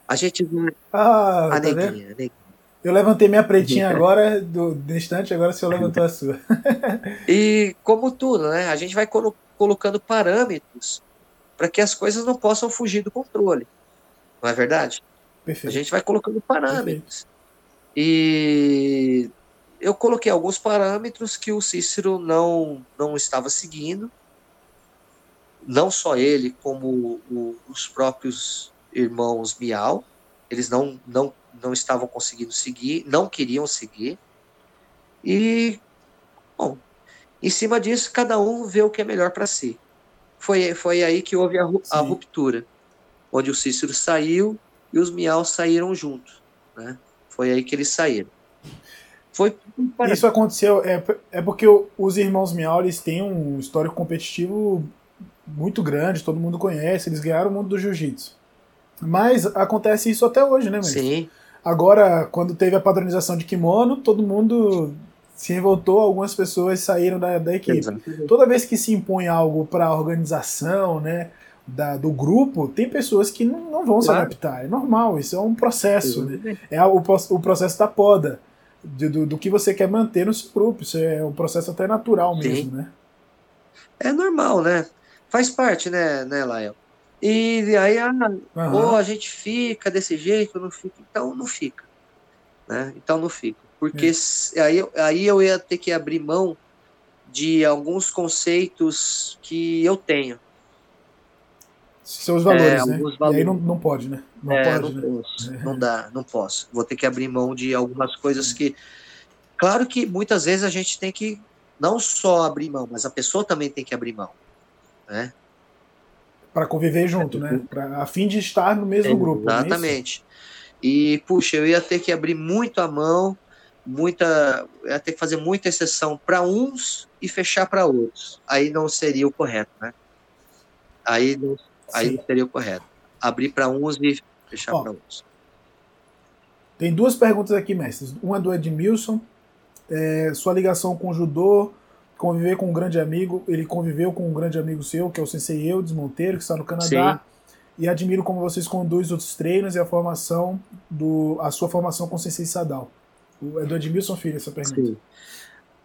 A gente Ah, a tá neguinha, neguinha. Eu levantei minha pretinha agora, do, do instante, agora o senhor levantou a sua. <laughs> e como tudo, né? A gente vai colo colocando parâmetros para que as coisas não possam fugir do controle. Não é verdade? Perfeito. A gente vai colocando parâmetros. Perfeito. E eu coloquei alguns parâmetros que o Cícero não, não estava seguindo. Não só ele, como o, os próprios irmãos Miau. Eles não, não, não estavam conseguindo seguir, não queriam seguir. E, bom, em cima disso, cada um vê o que é melhor para si. Foi, foi aí que houve a, a ruptura, onde o Cícero saiu e os Miau saíram junto. Né? Foi aí que eles saíram. Foi Isso aconteceu, é, é porque os irmãos Miaulis têm um histórico competitivo muito grande, todo mundo conhece, eles ganharam o mundo do jiu-jitsu. Mas acontece isso até hoje, né, mesmo? Sim. Agora, quando teve a padronização de kimono, todo mundo se revoltou, algumas pessoas saíram da, da equipe. Exatamente. Toda vez que se impõe algo para a organização, né, da, do grupo, tem pessoas que não, não vão claro. se adaptar. É normal, isso é um processo. Né? É o, o processo da poda de, do, do, que você quer manter no seu grupo. Isso é um processo até natural mesmo, Sim. né? É normal, né? Faz parte, né, né, Lael? E aí, ah, uhum. ou a gente fica desse jeito, não fica. Então não fica. Né? Então não fica. Porque é. aí, aí eu ia ter que abrir mão de alguns conceitos que eu tenho. Seus valores, é, né? Valores. E aí não, não pode, né? Não é, pode, não, né? Posso, é. não dá, não posso. Vou ter que abrir mão de algumas coisas que. Claro que muitas vezes a gente tem que não só abrir mão, mas a pessoa também tem que abrir mão. Né? Para conviver junto, né? Pra, a fim de estar no mesmo grupo. É Exatamente. e, puxa, eu ia ter que abrir muito a mão, muita. Ia ter que fazer muita exceção para uns e fechar para outros. Aí não seria o correto, né? Aí não, aí seria o correto. Abrir para uns e fechar para uns. Tem duas perguntas aqui, mestres. Uma do Edmilson. É, sua ligação com o judô, conviver com um grande amigo. Ele conviveu com um grande amigo seu, que é o Sensei Eudes Monteiro, que está no Canadá. Sim. E admiro como vocês conduzem os treinos e a formação do a sua formação com o Sensei Sadal. É do Edmilson Filho essa pergunta. Sim.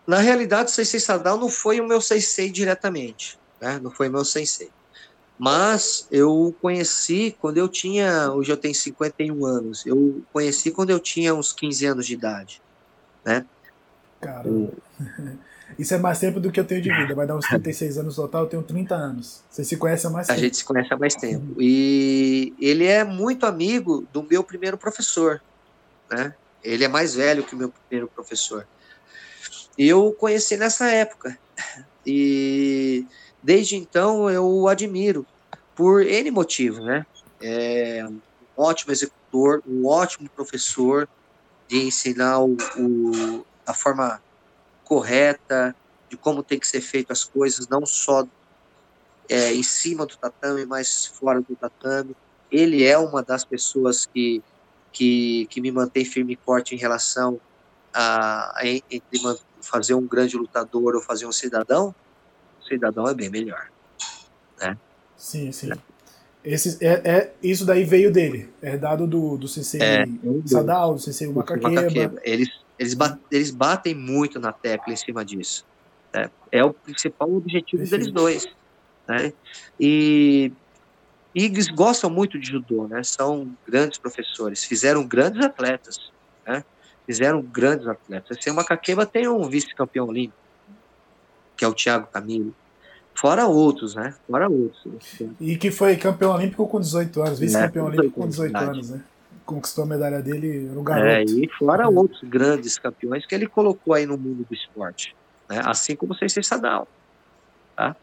Na realidade, o Sensei Sadal não foi o meu Sensei diretamente. Né? Não foi o meu Sensei. Mas eu conheci quando eu tinha, hoje eu tenho 51 anos, eu conheci quando eu tinha uns 15 anos de idade, né? Caramba. <laughs> Isso é mais tempo do que eu tenho de vida. Vai dar uns 36 anos total, eu tenho 30 anos. Você se conhece há mais tempo. A gente se conhece há mais tempo. E ele é muito amigo do meu primeiro professor. Né? Ele é mais velho que o meu primeiro professor. E eu conheci nessa época. E desde então eu o admiro por N motivos, né? É um ótimo executor, um ótimo professor de ensinar o, o, a forma correta de como tem que ser feito as coisas, não só é, em cima do tatame, mas fora do tatame. Ele é uma das pessoas que, que, que me mantém firme e forte em relação a, a entre fazer um grande lutador ou fazer um cidadão. O cidadão é bem melhor, né? Sim, sim. Esse, é, é, isso daí veio dele, herdado do, do Sensei é, Sadal, do Sensei Macaqueba. Eles, eles, bat, eles batem muito na tecla em cima disso. É, é o principal objetivo Perfeito. deles dois. Né? E, e eles gostam muito de judô, né? São grandes professores, fizeram grandes atletas, né? Fizeram grandes atletas. Esse Macaqueba tem um vice-campeão olímpico, que é o Thiago Camilo. Fora outros, né? Fora outros. E que foi campeão olímpico com 18 anos, vice-campeão é, olímpico com 18 anos, né? Conquistou a medalha dele no garoto. É, e fora é. outros grandes campeões que ele colocou aí no mundo do esporte. Né? Assim como o Sensei Sadal. Tá?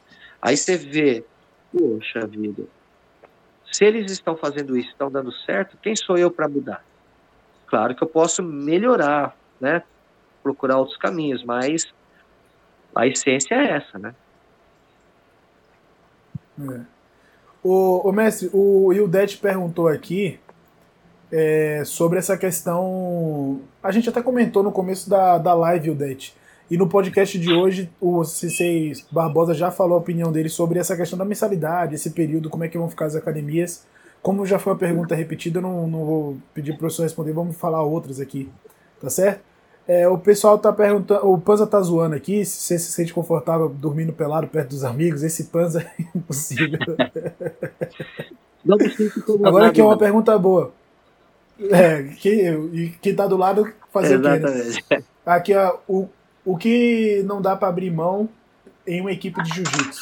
Aí você vê, poxa vida, se eles estão fazendo isso, estão dando certo, quem sou eu para mudar? Claro que eu posso melhorar, né? Procurar outros caminhos, mas a essência é essa, né? É. O, o, mestre, o Ildete perguntou aqui é, sobre essa questão. A gente até comentou no começo da, da live, Ildete. E no podcast de hoje, o Cicei Barbosa já falou a opinião dele sobre essa questão da mensalidade, esse período, como é que vão ficar as academias. Como já foi uma pergunta repetida, eu não, não vou pedir para o professor responder, vamos falar outras aqui, tá certo? É, o pessoal tá perguntando, o Panza tá zoando aqui, se você se sente confortável dormindo pelado perto dos amigos, esse Panza é <laughs> impossível. Agora aqui é uma pergunta boa. É, quem, quem tá do lado fazer Exatamente. o quê? Né? Aqui, ó, o, o que não dá para abrir mão em uma equipe de jiu-jitsu?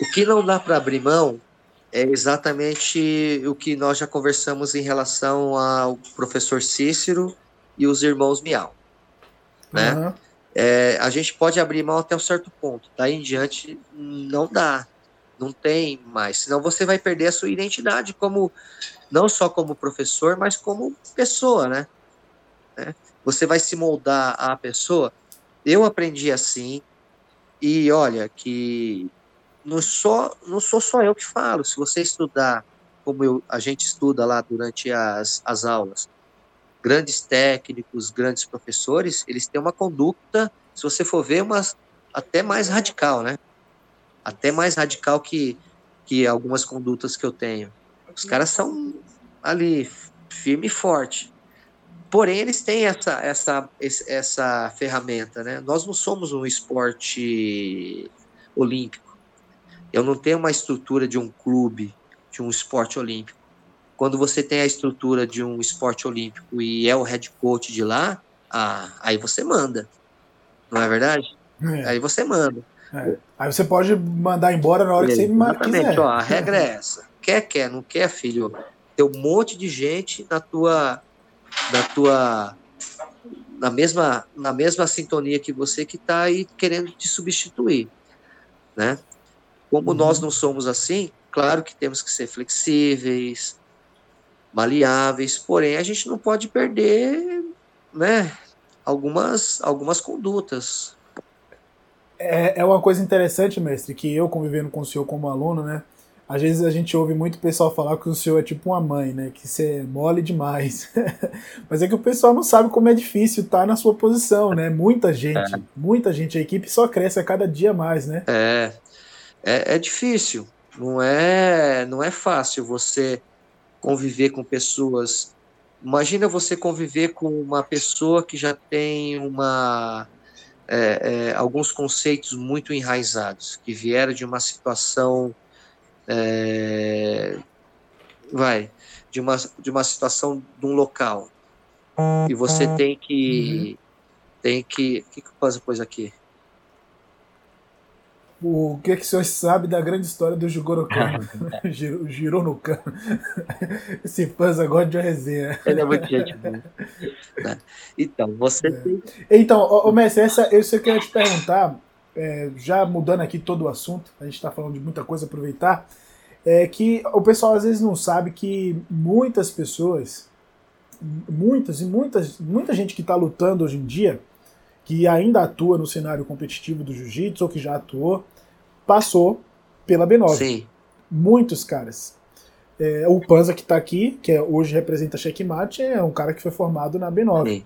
O que não dá para abrir mão é exatamente o que nós já conversamos em relação ao professor Cícero e os irmãos Miau né? Uhum. É, a gente pode abrir mão até um certo ponto, daí em diante não dá, não tem mais, senão você vai perder a sua identidade como não só como professor, mas como pessoa, né? É, você vai se moldar à pessoa. Eu aprendi assim e olha que não sou não sou só eu que falo. Se você estudar como eu, a gente estuda lá durante as, as aulas, grandes técnicos, grandes professores, eles têm uma conduta, se você for ver, uma, até mais radical, né? Até mais radical que, que algumas condutas que eu tenho. Os caras são ali firme e forte. Porém, eles têm essa, essa, essa ferramenta, né? Nós não somos um esporte olímpico. Eu não tenho uma estrutura de um clube, de um esporte olímpico quando você tem a estrutura de um esporte olímpico e é o head coach de lá, ah, aí você manda. Não é verdade? É. Aí você manda. É. Aí você pode mandar embora na hora é, que você Exatamente, quiser. Ó, a regra é essa. Quer, quer, não quer, filho. Tem um monte de gente na tua na tua na mesma na mesma sintonia que você que está aí querendo te substituir, né? Como uhum. nós não somos assim, claro que temos que ser flexíveis, maleáveis, porém a gente não pode perder né, algumas, algumas condutas. É, é uma coisa interessante, mestre, que eu convivendo com o senhor como aluno, né? Às vezes a gente ouve muito pessoal falar que o senhor é tipo uma mãe, né? Que você é mole demais. <laughs> Mas é que o pessoal não sabe como é difícil estar na sua posição, né? Muita gente, é. muita gente. A equipe só cresce a cada dia mais, né? É, é, é difícil. Não é, não é fácil você conviver com pessoas. Imagina você conviver com uma pessoa que já tem uma é, é, alguns conceitos muito enraizados, que vieram de uma situação é, vai de uma de uma situação de um local e você tem que uhum. tem que que que o pôs aqui O que, é que o senhor sabe da grande história do Jigorokan? <laughs> <laughs> Girou no cano. Esse fãs agora de uma resenha. Ele é muito gente boa. Então, você é. tem... Então, ô, ô Messi, essa, eu só queria te perguntar, é, já mudando aqui todo o assunto, a gente está falando de muita coisa, aproveitar, é que o pessoal às vezes não sabe que muitas pessoas, muitas e muitas, muita gente que está lutando hoje em dia, que ainda atua no cenário competitivo do jiu-jitsu ou que já atuou, passou pela B9. Sim. Muitos caras. É, o Panza que está aqui, que é, hoje representa Checkmate, é um cara que foi formado na B9. Sim.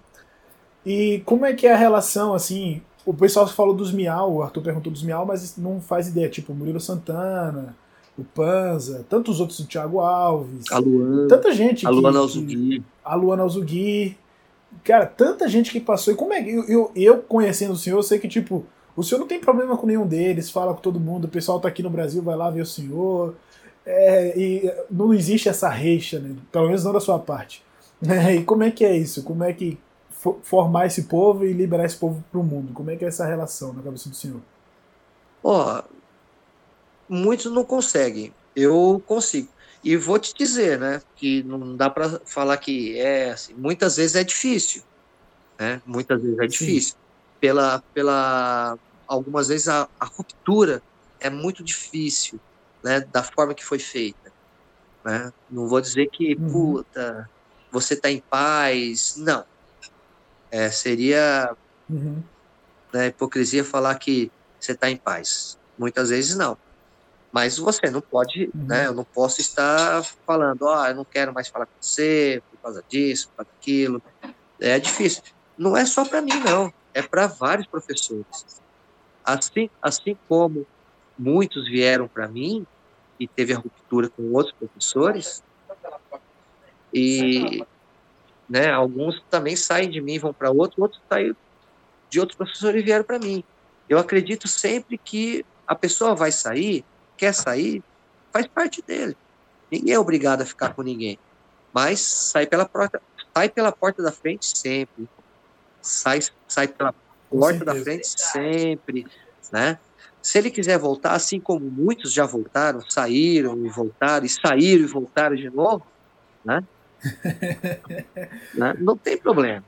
E como é que é a relação, assim, o pessoal falou dos Miau, o Arthur perguntou dos Miau, mas não faz ideia, tipo, Murilo Santana, o Panza, tantos outros, o Thiago Alves, a Luana, tanta gente. A Luana Alzugui. A Luana Alzugui, Cara, tanta gente que passou. E como é que. Eu, eu, eu, conhecendo o senhor, eu sei que, tipo, o senhor não tem problema com nenhum deles, fala com todo mundo, o pessoal tá aqui no Brasil, vai lá ver o senhor. É, e não existe essa reixa, né? Pelo menos não da sua parte. <laughs> É, e como é que é isso? Como é que formar esse povo e liberar esse povo para o mundo? Como é que é essa relação na cabeça do senhor? Ó, oh, muitos não conseguem. Eu consigo. E vou te dizer, né, que não dá para falar que é assim, muitas vezes é difícil, né? Muitas vezes é difícil. Pela pela algumas vezes a, a, ruptura é muito difícil, né, da forma que foi feita, né? Não vou dizer que uhum. puta, você tá em paz, não. É, seria uhum. né, hipocrisia falar que você está em paz. Muitas vezes não. Mas você não pode, uhum. né? Eu não posso estar falando, ó, oh, eu não quero mais falar com você por causa disso, por causa daquilo. É difícil. Não é só para mim, não. É para vários professores. Assim, assim como muitos vieram para mim e teve a ruptura com outros professores, e né, alguns também saem de mim, vão para outro, outros saem de outros professores e vieram para mim. Eu acredito sempre que a pessoa vai sair quer sair, faz parte dele. Ninguém é obrigado a ficar com ninguém. Mas sai pela porta, sai pela porta da frente sempre. Sai, sai pela porta da frente sempre, né? Se ele quiser voltar, assim como muitos já voltaram, saíram e voltaram, e saíram e voltaram de novo, né? <laughs> né? Não tem problema.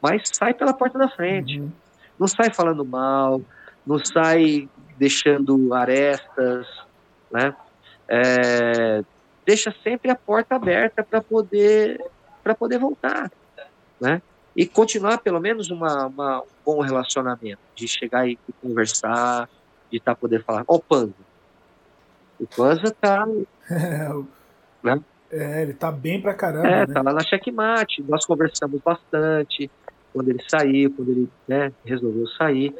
Mas sai pela porta da frente. Uhum. Não sai falando mal, não sai deixando arestas, né? É, deixa sempre a porta aberta para poder para poder voltar, né? E continuar pelo menos uma, uma, um bom relacionamento, de chegar e conversar, de estar tá poder falar, ó, oh, Panza, o Panza tá, <laughs> né? É, ele tá bem pra caramba. É, né? tá lá na checkmate. Nós conversamos bastante quando ele saiu, quando ele né, resolveu sair.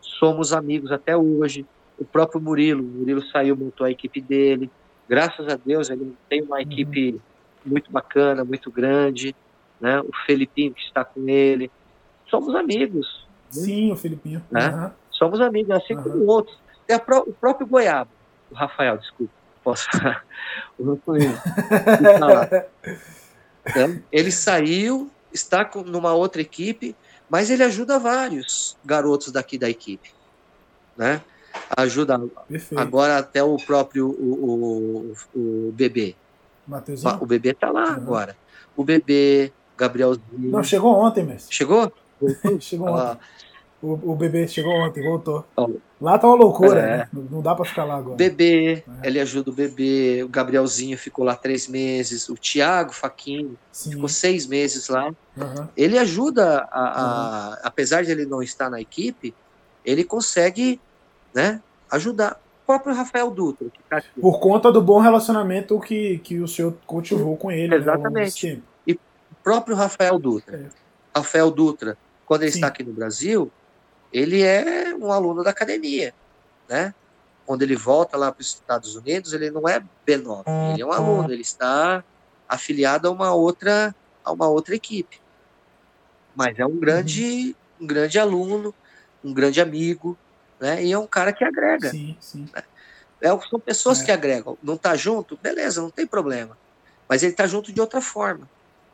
Somos amigos até hoje o próprio Murilo. O Murilo saiu, montou a equipe dele. Graças a Deus, ele tem uma equipe uhum. muito bacana, muito grande. Né? O Felipinho que está com ele. Somos amigos. Sim, o Felipinho. Né? Uhum. Somos amigos, assim uhum. como outros. Tem o próprio Goiaba, o Rafael, desculpa, posso falar. <laughs> o Rafael. <laughs> Então, ele saiu, está com, numa outra equipe, mas ele ajuda vários garotos daqui da equipe. Né? ajuda Perfeito. agora até o próprio o, o, o bebê. Mateuzinho? O bebê tá lá uhum. agora. O bebê, Gabrielzinho. Não, chegou ontem mesmo. Chegou? <laughs> chegou ah. ontem. O, o bebê chegou ontem, voltou. Lá tá uma loucura, é. né? Não dá para ficar lá agora. Bebê, é. ele ajuda o bebê. O Gabrielzinho ficou lá três meses. O Thiago Faquinho Sim. ficou seis meses lá. Uhum. Ele ajuda, a, a uhum. apesar de ele não estar na equipe, ele consegue né, ajudar. O próprio Rafael Dutra. Tá Por conta do bom relacionamento que, que o senhor cultivou com ele. Né, Exatamente. Né, e o próprio Rafael Dutra. É. Rafael Dutra, quando ele Sim. está aqui no Brasil, ele é um aluno da academia, né? Quando ele volta lá para os Estados Unidos, ele não é B9, ele é um aluno, ele está afiliado a uma outra a uma outra equipe. Mas é um grande um grande aluno, um grande amigo, né? E é um cara que agrega. Sim, sim. Né? É, são pessoas é. que agregam. Não está junto? Beleza, não tem problema. Mas ele está junto de outra forma.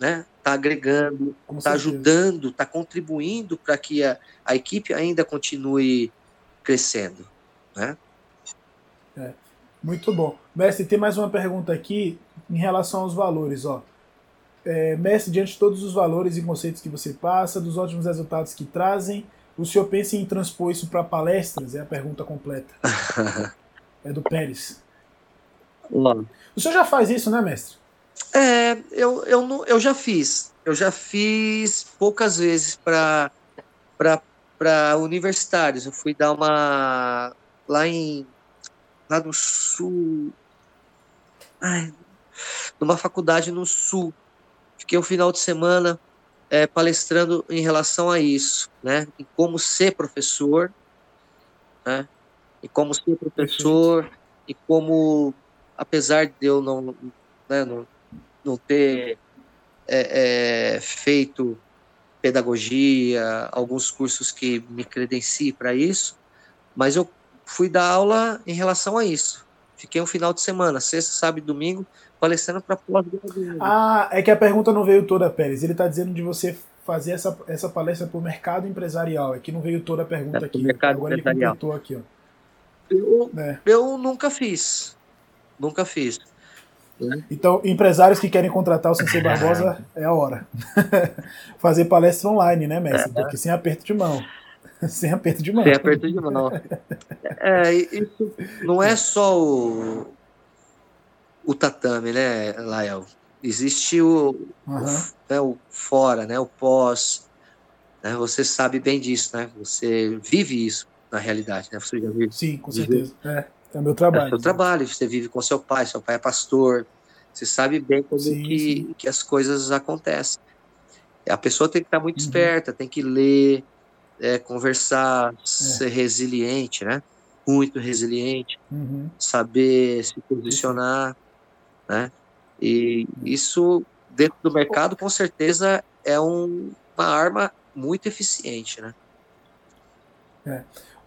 Né? Está agregando, está ajudando, está contribuindo para que a, a equipe ainda continue crescendo. Né? É. Muito bom. Mestre, tem mais uma pergunta aqui em relação aos valores. Ó. É, mestre, diante de todos os valores e conceitos que você passa, dos ótimos resultados que trazem, o senhor pensa em transpor isso para palestras? É a pergunta completa. <laughs> é do Pérez. Lá. O senhor já faz isso, né, mestre? É, eu, eu, eu já fiz. Eu já fiz poucas vezes para universitários. Eu fui dar uma. lá em. lá no sul. Ai, numa faculdade no sul. Fiquei um final de semana é, palestrando em relação a isso, né? Em como ser professor, né? E como ser professor, e como, apesar de eu não, né, não, não ter é, é, feito pedagogia, alguns cursos que me credenciem para isso, mas eu fui dar aula em relação a isso. Fiquei um final de semana, sexta, sábado e domingo, palestrando para pós-graduação. Ah, é que a pergunta não veio toda, Pérez. Ele está dizendo de você fazer essa, essa palestra para o mercado empresarial. É que não veio toda a pergunta é, aqui. Mercado Agora empresarial. ele completou aqui. Ó. Eu, é. eu nunca fiz. Nunca fiz. Então, empresários que querem contratar o Sensei Barbosa, é a hora. <laughs> Fazer palestra online, né, mestre? É. Porque sem aperto de mão. <laughs> Sem aperto de mão. Sem aperto de mão. É, isso não é só o, o tatame, né, Lael? Existe o, uhum. o, né, o fora, né, o pós. Né? Você sabe bem disso, né? Você vive isso na realidade, né? Você já vive. Sim, com certeza. É. É o meu trabalho. É o seu trabalho, você vive com seu pai, seu pai é pastor, você sabe bem como sim, que, sim. que as coisas acontecem. A pessoa tem que estar muito uhum. esperta, tem que ler, é, conversar, é. ser resiliente, né? Muito resiliente, uhum. saber se posicionar, né? E isso dentro do mercado com certeza é um, uma arma muito eficiente, né? É.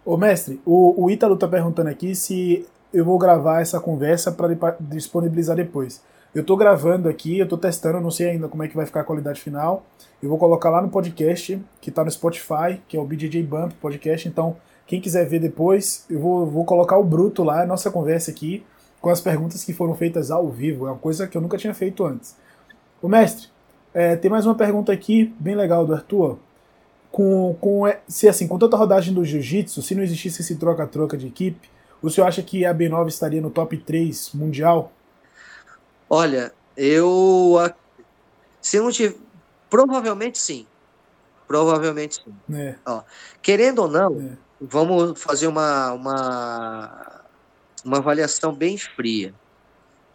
Ô mestre, o, o Ítalo tá perguntando aqui se eu vou gravar essa conversa para disponibilizar depois. Eu tô gravando aqui, eu tô testando, não sei ainda como é que vai ficar a qualidade final. Eu vou colocar lá no podcast, que tá no Spotify, que é o BJJ Bump Podcast. Então, quem quiser ver depois, eu vou, vou colocar o bruto lá, a nossa conversa aqui, com as perguntas que foram feitas ao vivo. É uma coisa que eu nunca tinha feito antes. O mestre, é, tem mais uma pergunta aqui, bem legal do Arthur com, com se assim, com tanta rodagem do jiu-jitsu, se não existisse esse troca-troca de equipe, o senhor acha que a B9 estaria no top 3 mundial? Olha, eu se não tiver, provavelmente sim. Provavelmente sim. É. Ó, querendo ou não, é. vamos fazer uma, uma uma avaliação bem fria.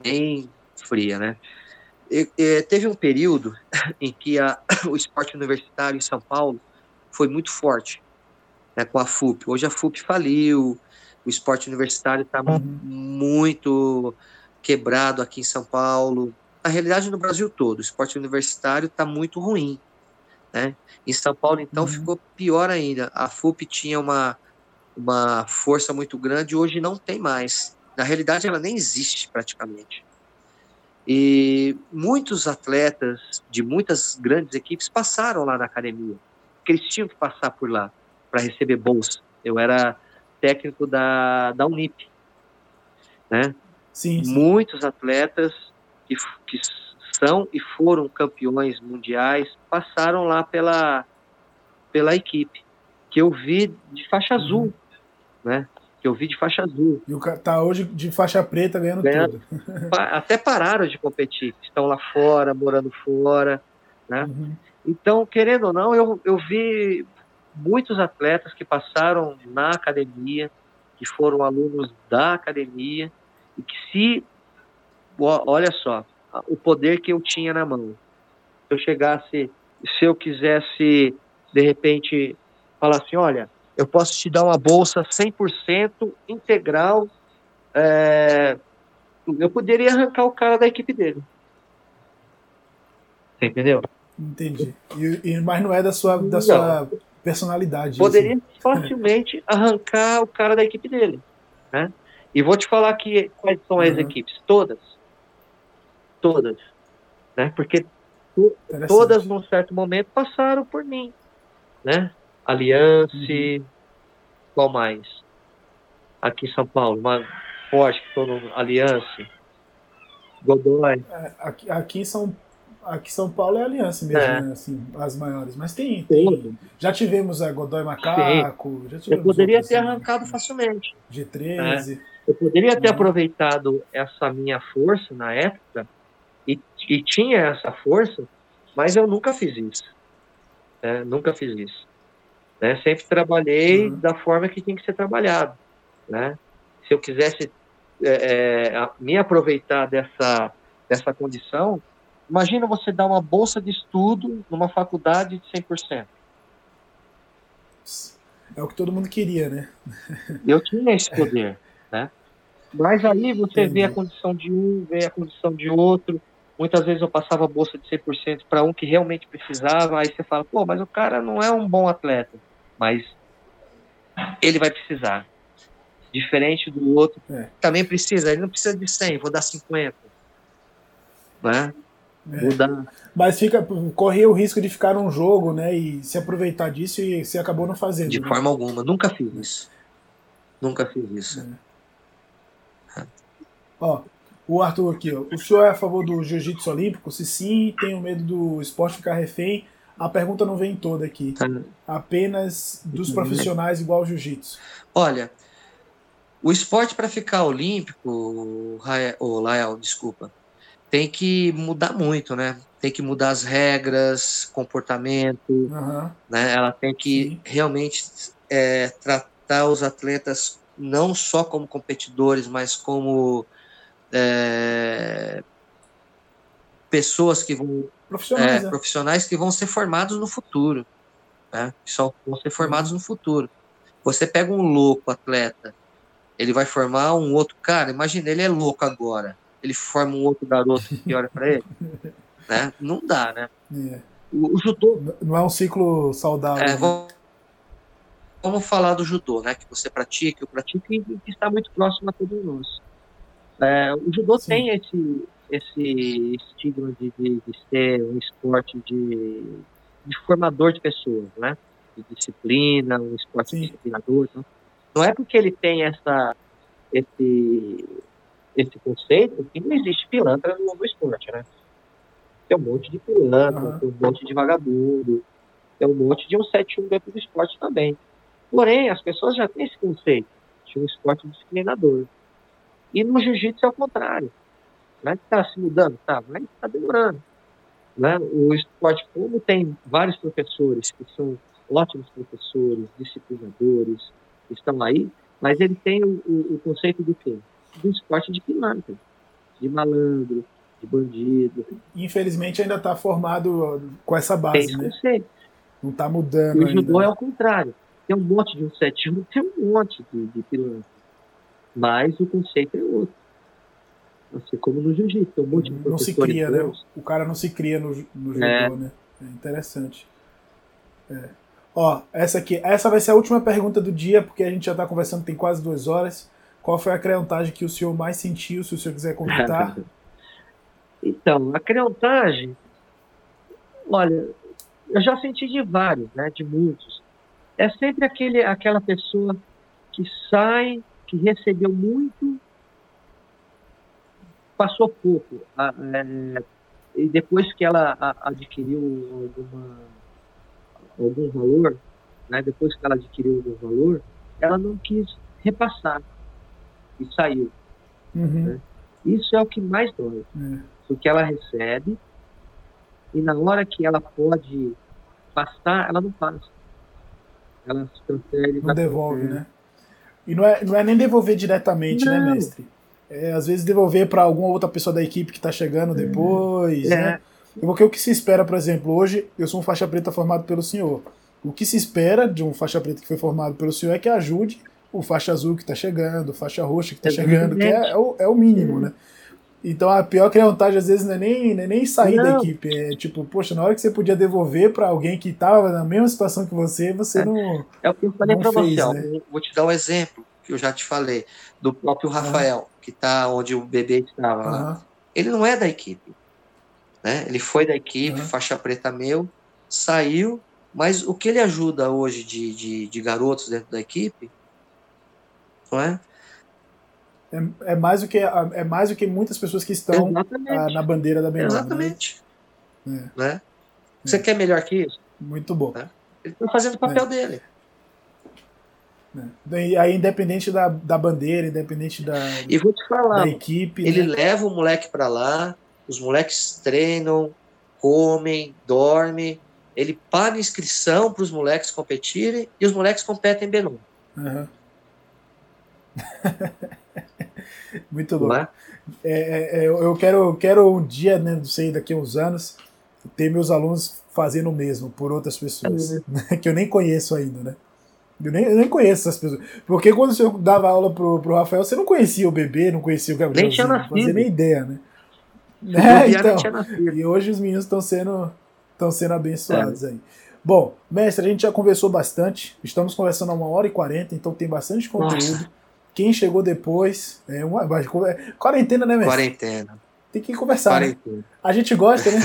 Bem fria, né? E, e, teve um período <laughs> em que a, o esporte universitário em São Paulo foi muito forte né, com a FUP. Hoje a FUP faliu, o esporte universitário está uhum. muito quebrado aqui em São Paulo. Na realidade, no Brasil todo, o esporte universitário está muito ruim. Né? Em São Paulo, então, uhum. ficou pior ainda. A FUP tinha uma, uma força muito grande, hoje não tem mais. Na realidade, ela nem existe praticamente. E muitos atletas de muitas grandes equipes passaram lá na academia porque eles tinham que passar por lá para receber bolsa. Eu era técnico da, da Unip, né? Sim, sim. Muitos atletas que, que são e foram campeões mundiais passaram lá pela, pela equipe, que eu vi de faixa uhum. azul, né? Que eu vi de faixa azul. E o cara tá hoje de faixa preta ganhando, ganhando tudo. Até pararam de competir, estão lá fora, morando fora, né? Uhum. Então, querendo ou não, eu, eu vi muitos atletas que passaram na academia, que foram alunos da academia, e que se. Olha só, o poder que eu tinha na mão. Se eu chegasse, se eu quisesse, de repente, falar assim: olha, eu posso te dar uma bolsa 100% integral, é, eu poderia arrancar o cara da equipe dele. Você entendeu? Entendi. E, e, mas não é da sua, da sua personalidade. Poderia facilmente arrancar o cara da equipe dele. Né? E vou te falar que quais são as uhum. equipes. Todas. Todas. Né? Porque todas, num certo momento, passaram por mim. Né? Aliança, uhum. qual mais? Aqui em São Paulo. Uma, esporte que estou no Aliança. Godoy. É, aqui, aqui, em São, aqui São Paulo é Aliança mesmo, é. né? Assim, as maiores. Mas tem. tem já tivemos a Godoy Macaco. Já Eu poderia ter assim, arrancado facilmente. G13. É. Eu poderia ter uhum. aproveitado essa minha força na época e, e tinha essa força, mas eu nunca fiz isso. Né? Nunca fiz isso. Né? Sempre trabalhei uhum. da forma que tinha que ser trabalhado. Né? Se eu quisesse é, é, me aproveitar dessa, dessa condição, imagina você dar uma bolsa de estudo numa faculdade de 100%. É o que todo mundo queria, né? <laughs> Eu tinha esse poder, né? Mas aí você Entendi. vê a condição de um, vê a condição de outro. Muitas vezes eu passava a bolsa de 100% para um que realmente precisava, aí você fala, pô, mas o cara não é um bom atleta, mas ele vai precisar. Diferente do outro, é. também precisa, ele não precisa de 100, vou dar 50. Né? É. Dar... Mas fica, corria o risco de ficar num jogo, né, e se aproveitar disso e você acabou não fazendo. De né? forma alguma, nunca fiz isso. Nunca fiz isso. É. Ó, o Arthur aqui, ó. O senhor é a favor do jiu-jitsu olímpico? Se sim, tenho medo do esporte ficar refém. A pergunta não vem toda aqui. Tá. Apenas dos profissionais igual ao jiu-jitsu. Olha, o esporte para ficar olímpico, o Lael, desculpa, tem que mudar muito, né? Tem que mudar as regras, comportamento, uhum. né? Ela tem que Sim. realmente é, tratar os atletas não só como competidores, mas como é, pessoas que vão profissionais, é, né? profissionais que vão ser formados no futuro, né? Que só vão ser formados no futuro. Você pega um louco atleta, ele vai formar um outro cara. Imagina, ele é louco agora, ele forma um outro garoto que olha para ele, <laughs> né? Não dá, né? É. O, o, judô não é um ciclo saudável. É, né? vamos, vamos, falar do judô, né? Que você pratica, eu pratico e que está muito próximo a todos nós. É, o judô Sim. tem esse, esse estigma de, de, de, ser um esporte de, de formador de pessoas, né? De disciplina, um esporte Sim. disciplinador. Então. Não é porque ele tem essa, esse, esse conceito que não existe pilantra no, no esporte, né? Tem um monte de pilantra, uhum. tem um monte de vagabundo, tem um monte de um 7-1 dentro do esporte também. Porém, as pessoas já têm esse conceito de um esporte disciplinador. E no jiu-jitsu é o contrário. Né? Está se mudando? Tá, mas está demorando. Né? O esporte, como tem vários professores que são ótimos professores, disciplinadores, que estão aí, mas ele tem o, o, o conceito do quê? Do esporte de pilantra, de malandro, de bandido. Infelizmente ainda está formado com essa base, tem né? Conceito. Não está mudando. O judô é o contrário. Tem um monte de um 7 tem um monte de, de pilantra mas o conceito é outro. Assim como no jiu-jitsu, um monte de Não se cria, né? O cara não se cria no, no judô, é. né? É interessante. É. Ó, essa aqui, essa vai ser a última pergunta do dia, porque a gente já está conversando tem quase duas horas. Qual foi a creontagem que o senhor mais sentiu, se o senhor quiser comentar? <laughs> então, a creontagem, olha, eu já senti de vários, né, de muitos. É sempre aquele, aquela pessoa que sai que recebeu muito, passou pouco. É, e depois que ela adquiriu alguma, algum valor, né, depois que ela adquiriu algum valor, ela não quis repassar e saiu. Uhum. Né? Isso é o que mais dói. É. O que ela recebe e na hora que ela pode passar, ela não passa. Ela se transfere. Não devolve, né? E não é, não é nem devolver diretamente, né, não. né, mestre? É, às vezes devolver para alguma outra pessoa da equipe que está chegando depois, é. né? Porque o que se espera, por exemplo, hoje eu sou um faixa preta formado pelo senhor. O que se espera de um faixa preta que foi formado pelo senhor é que ajude o faixa azul que está chegando, o faixa roxa que está chegando, que é, é, o, é o mínimo, né? Então a pior criantagem às vezes não é nem, não é nem sair não. da equipe. É tipo, poxa, na hora que você podia devolver para alguém que estava na mesma situação que você, você é. não. É o que eu falei para você. Né? Vou te dar um exemplo que eu já te falei, do próprio Rafael, uhum. que está onde o bebê estava lá. Ele não é da equipe. Né? Ele foi da equipe, uhum. faixa preta meu, saiu, mas o que ele ajuda hoje de, de, de garotos dentro da equipe, não é? é, é, mais do que, é mais do que muitas pessoas que estão a, na bandeira da Benova. Né? Exatamente. Né? Né? Você quer melhor que isso? Muito bom. Né? Ele está fazendo o papel dele. E aí, independente da, da bandeira, independente da, e vou te falar, da equipe. Ele leva o moleque para lá, os moleques treinam, comem, dormem, ele paga inscrição para os moleques competirem e os moleques competem bem Uhum. <laughs> Muito bom. É? É, é, eu quero, quero um dia, né, não sei, daqui a uns anos, ter meus alunos fazendo o mesmo por outras pessoas, uhum. <laughs> que eu nem conheço ainda, né? Eu nem, eu nem conheço essas pessoas. Porque quando você dava aula pro, pro Rafael, você não conhecia o bebê, não conhecia o Gabriel. Nem tinha não fazia nem ideia, né? É, então, e hoje os meninos estão sendo, estão sendo abençoados é. aí. Bom, mestre, a gente já conversou bastante. Estamos conversando há uma hora e quarenta, então tem bastante conteúdo. Nossa. Quem chegou depois, é uma quarentena, né, mestre? Quarentena. Tem que conversar. Né? Quarentena. Né? A gente gosta, né?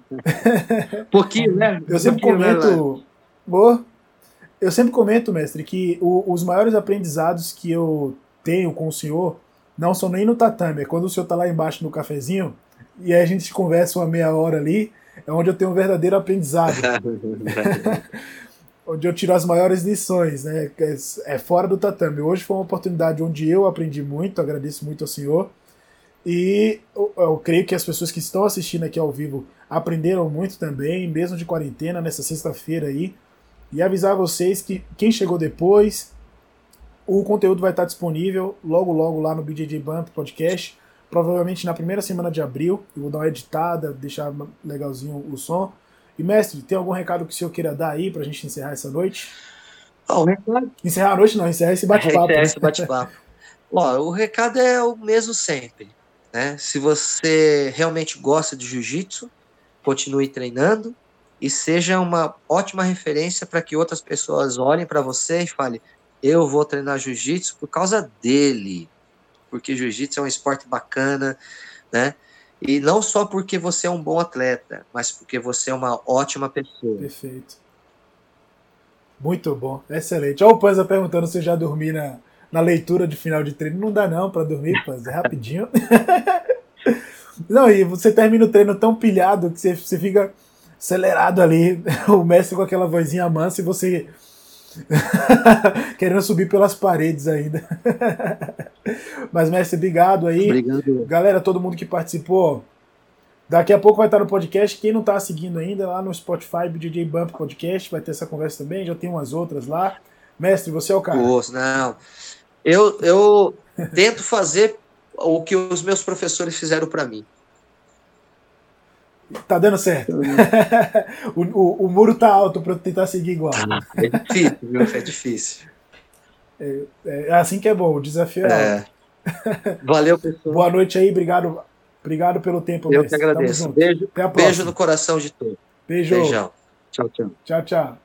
<laughs> <laughs> pouquinho, né? Eu sempre pouquinho, né, comento. Né, eu sempre comento, mestre, que o, os maiores aprendizados que eu tenho com o senhor não são nem no tatame, é quando o senhor tá lá embaixo no cafezinho e aí a gente conversa uma meia hora ali, é onde eu tenho um verdadeiro aprendizado. <laughs> onde eu tiro as maiores lições, né? É, é fora do tatame. Hoje foi uma oportunidade onde eu aprendi muito, agradeço muito ao senhor. E eu, eu, creio que as pessoas que estão assistindo aqui ao vivo aprenderam muito também, mesmo de quarentena, nessa sexta-feira aí. E avisar vocês que quem chegou depois, o conteúdo vai estar disponível logo logo lá no BJJ Bump Podcast provavelmente na primeira semana de abril. Eu vou dar uma editada, deixar legalzinho o som. E, mestre, tem algum recado que o senhor queira dar aí pra gente encerrar essa noite? Oh, recado... Encerrar a noite não, encerrar esse bate-papo. <laughs> Né? esse bate-papo. o recado é o mesmo sempre. Né? Se você realmente gosta de jiu-jitsu, continue treinando e seja uma ótima referência para que outras pessoas olhem para você e falem: eu vou treinar jiu-jitsu por causa dele porque jiu-jitsu é um esporte bacana, né? E não só porque você é um bom atleta, mas porque você é uma ótima pessoa. Perfeito. Muito bom, excelente. Olha o Panza perguntando se já dormi na, na leitura de final de treino. Não dá não para dormir, Panza, é rapidinho. <laughs> não, e você termina o treino tão pilhado que você, você fica acelerado ali, <laughs> o mestre com aquela vozinha mansa e você <laughs> Querendo subir pelas paredes ainda. <laughs> Mas, mestre, obrigado aí. Obrigado. Galera, todo mundo que participou. Daqui a pouco vai estar no podcast. Quem não está seguindo ainda, lá no Spotify, DJ Bump Podcast, vai ter essa conversa também. Já tem umas outras lá. Mestre, você é o cara. Poxa, não. Eu, eu tento fazer o que os meus professores fizeram para mim. Tá dando certo. <laughs> o, o, o, muro tá alto para tentar seguir igual. É difícil, viu? É difícil. É, é, assim que é bom, o desafio é. é. <laughs> Valeu, pessoal. Boa noite aí, obrigado, obrigado pelo tempo. Eu que agradeço. Beijo, beijo no coração de todos. Beijo. Beijão. Tchau, tchau. Tchau, tchau.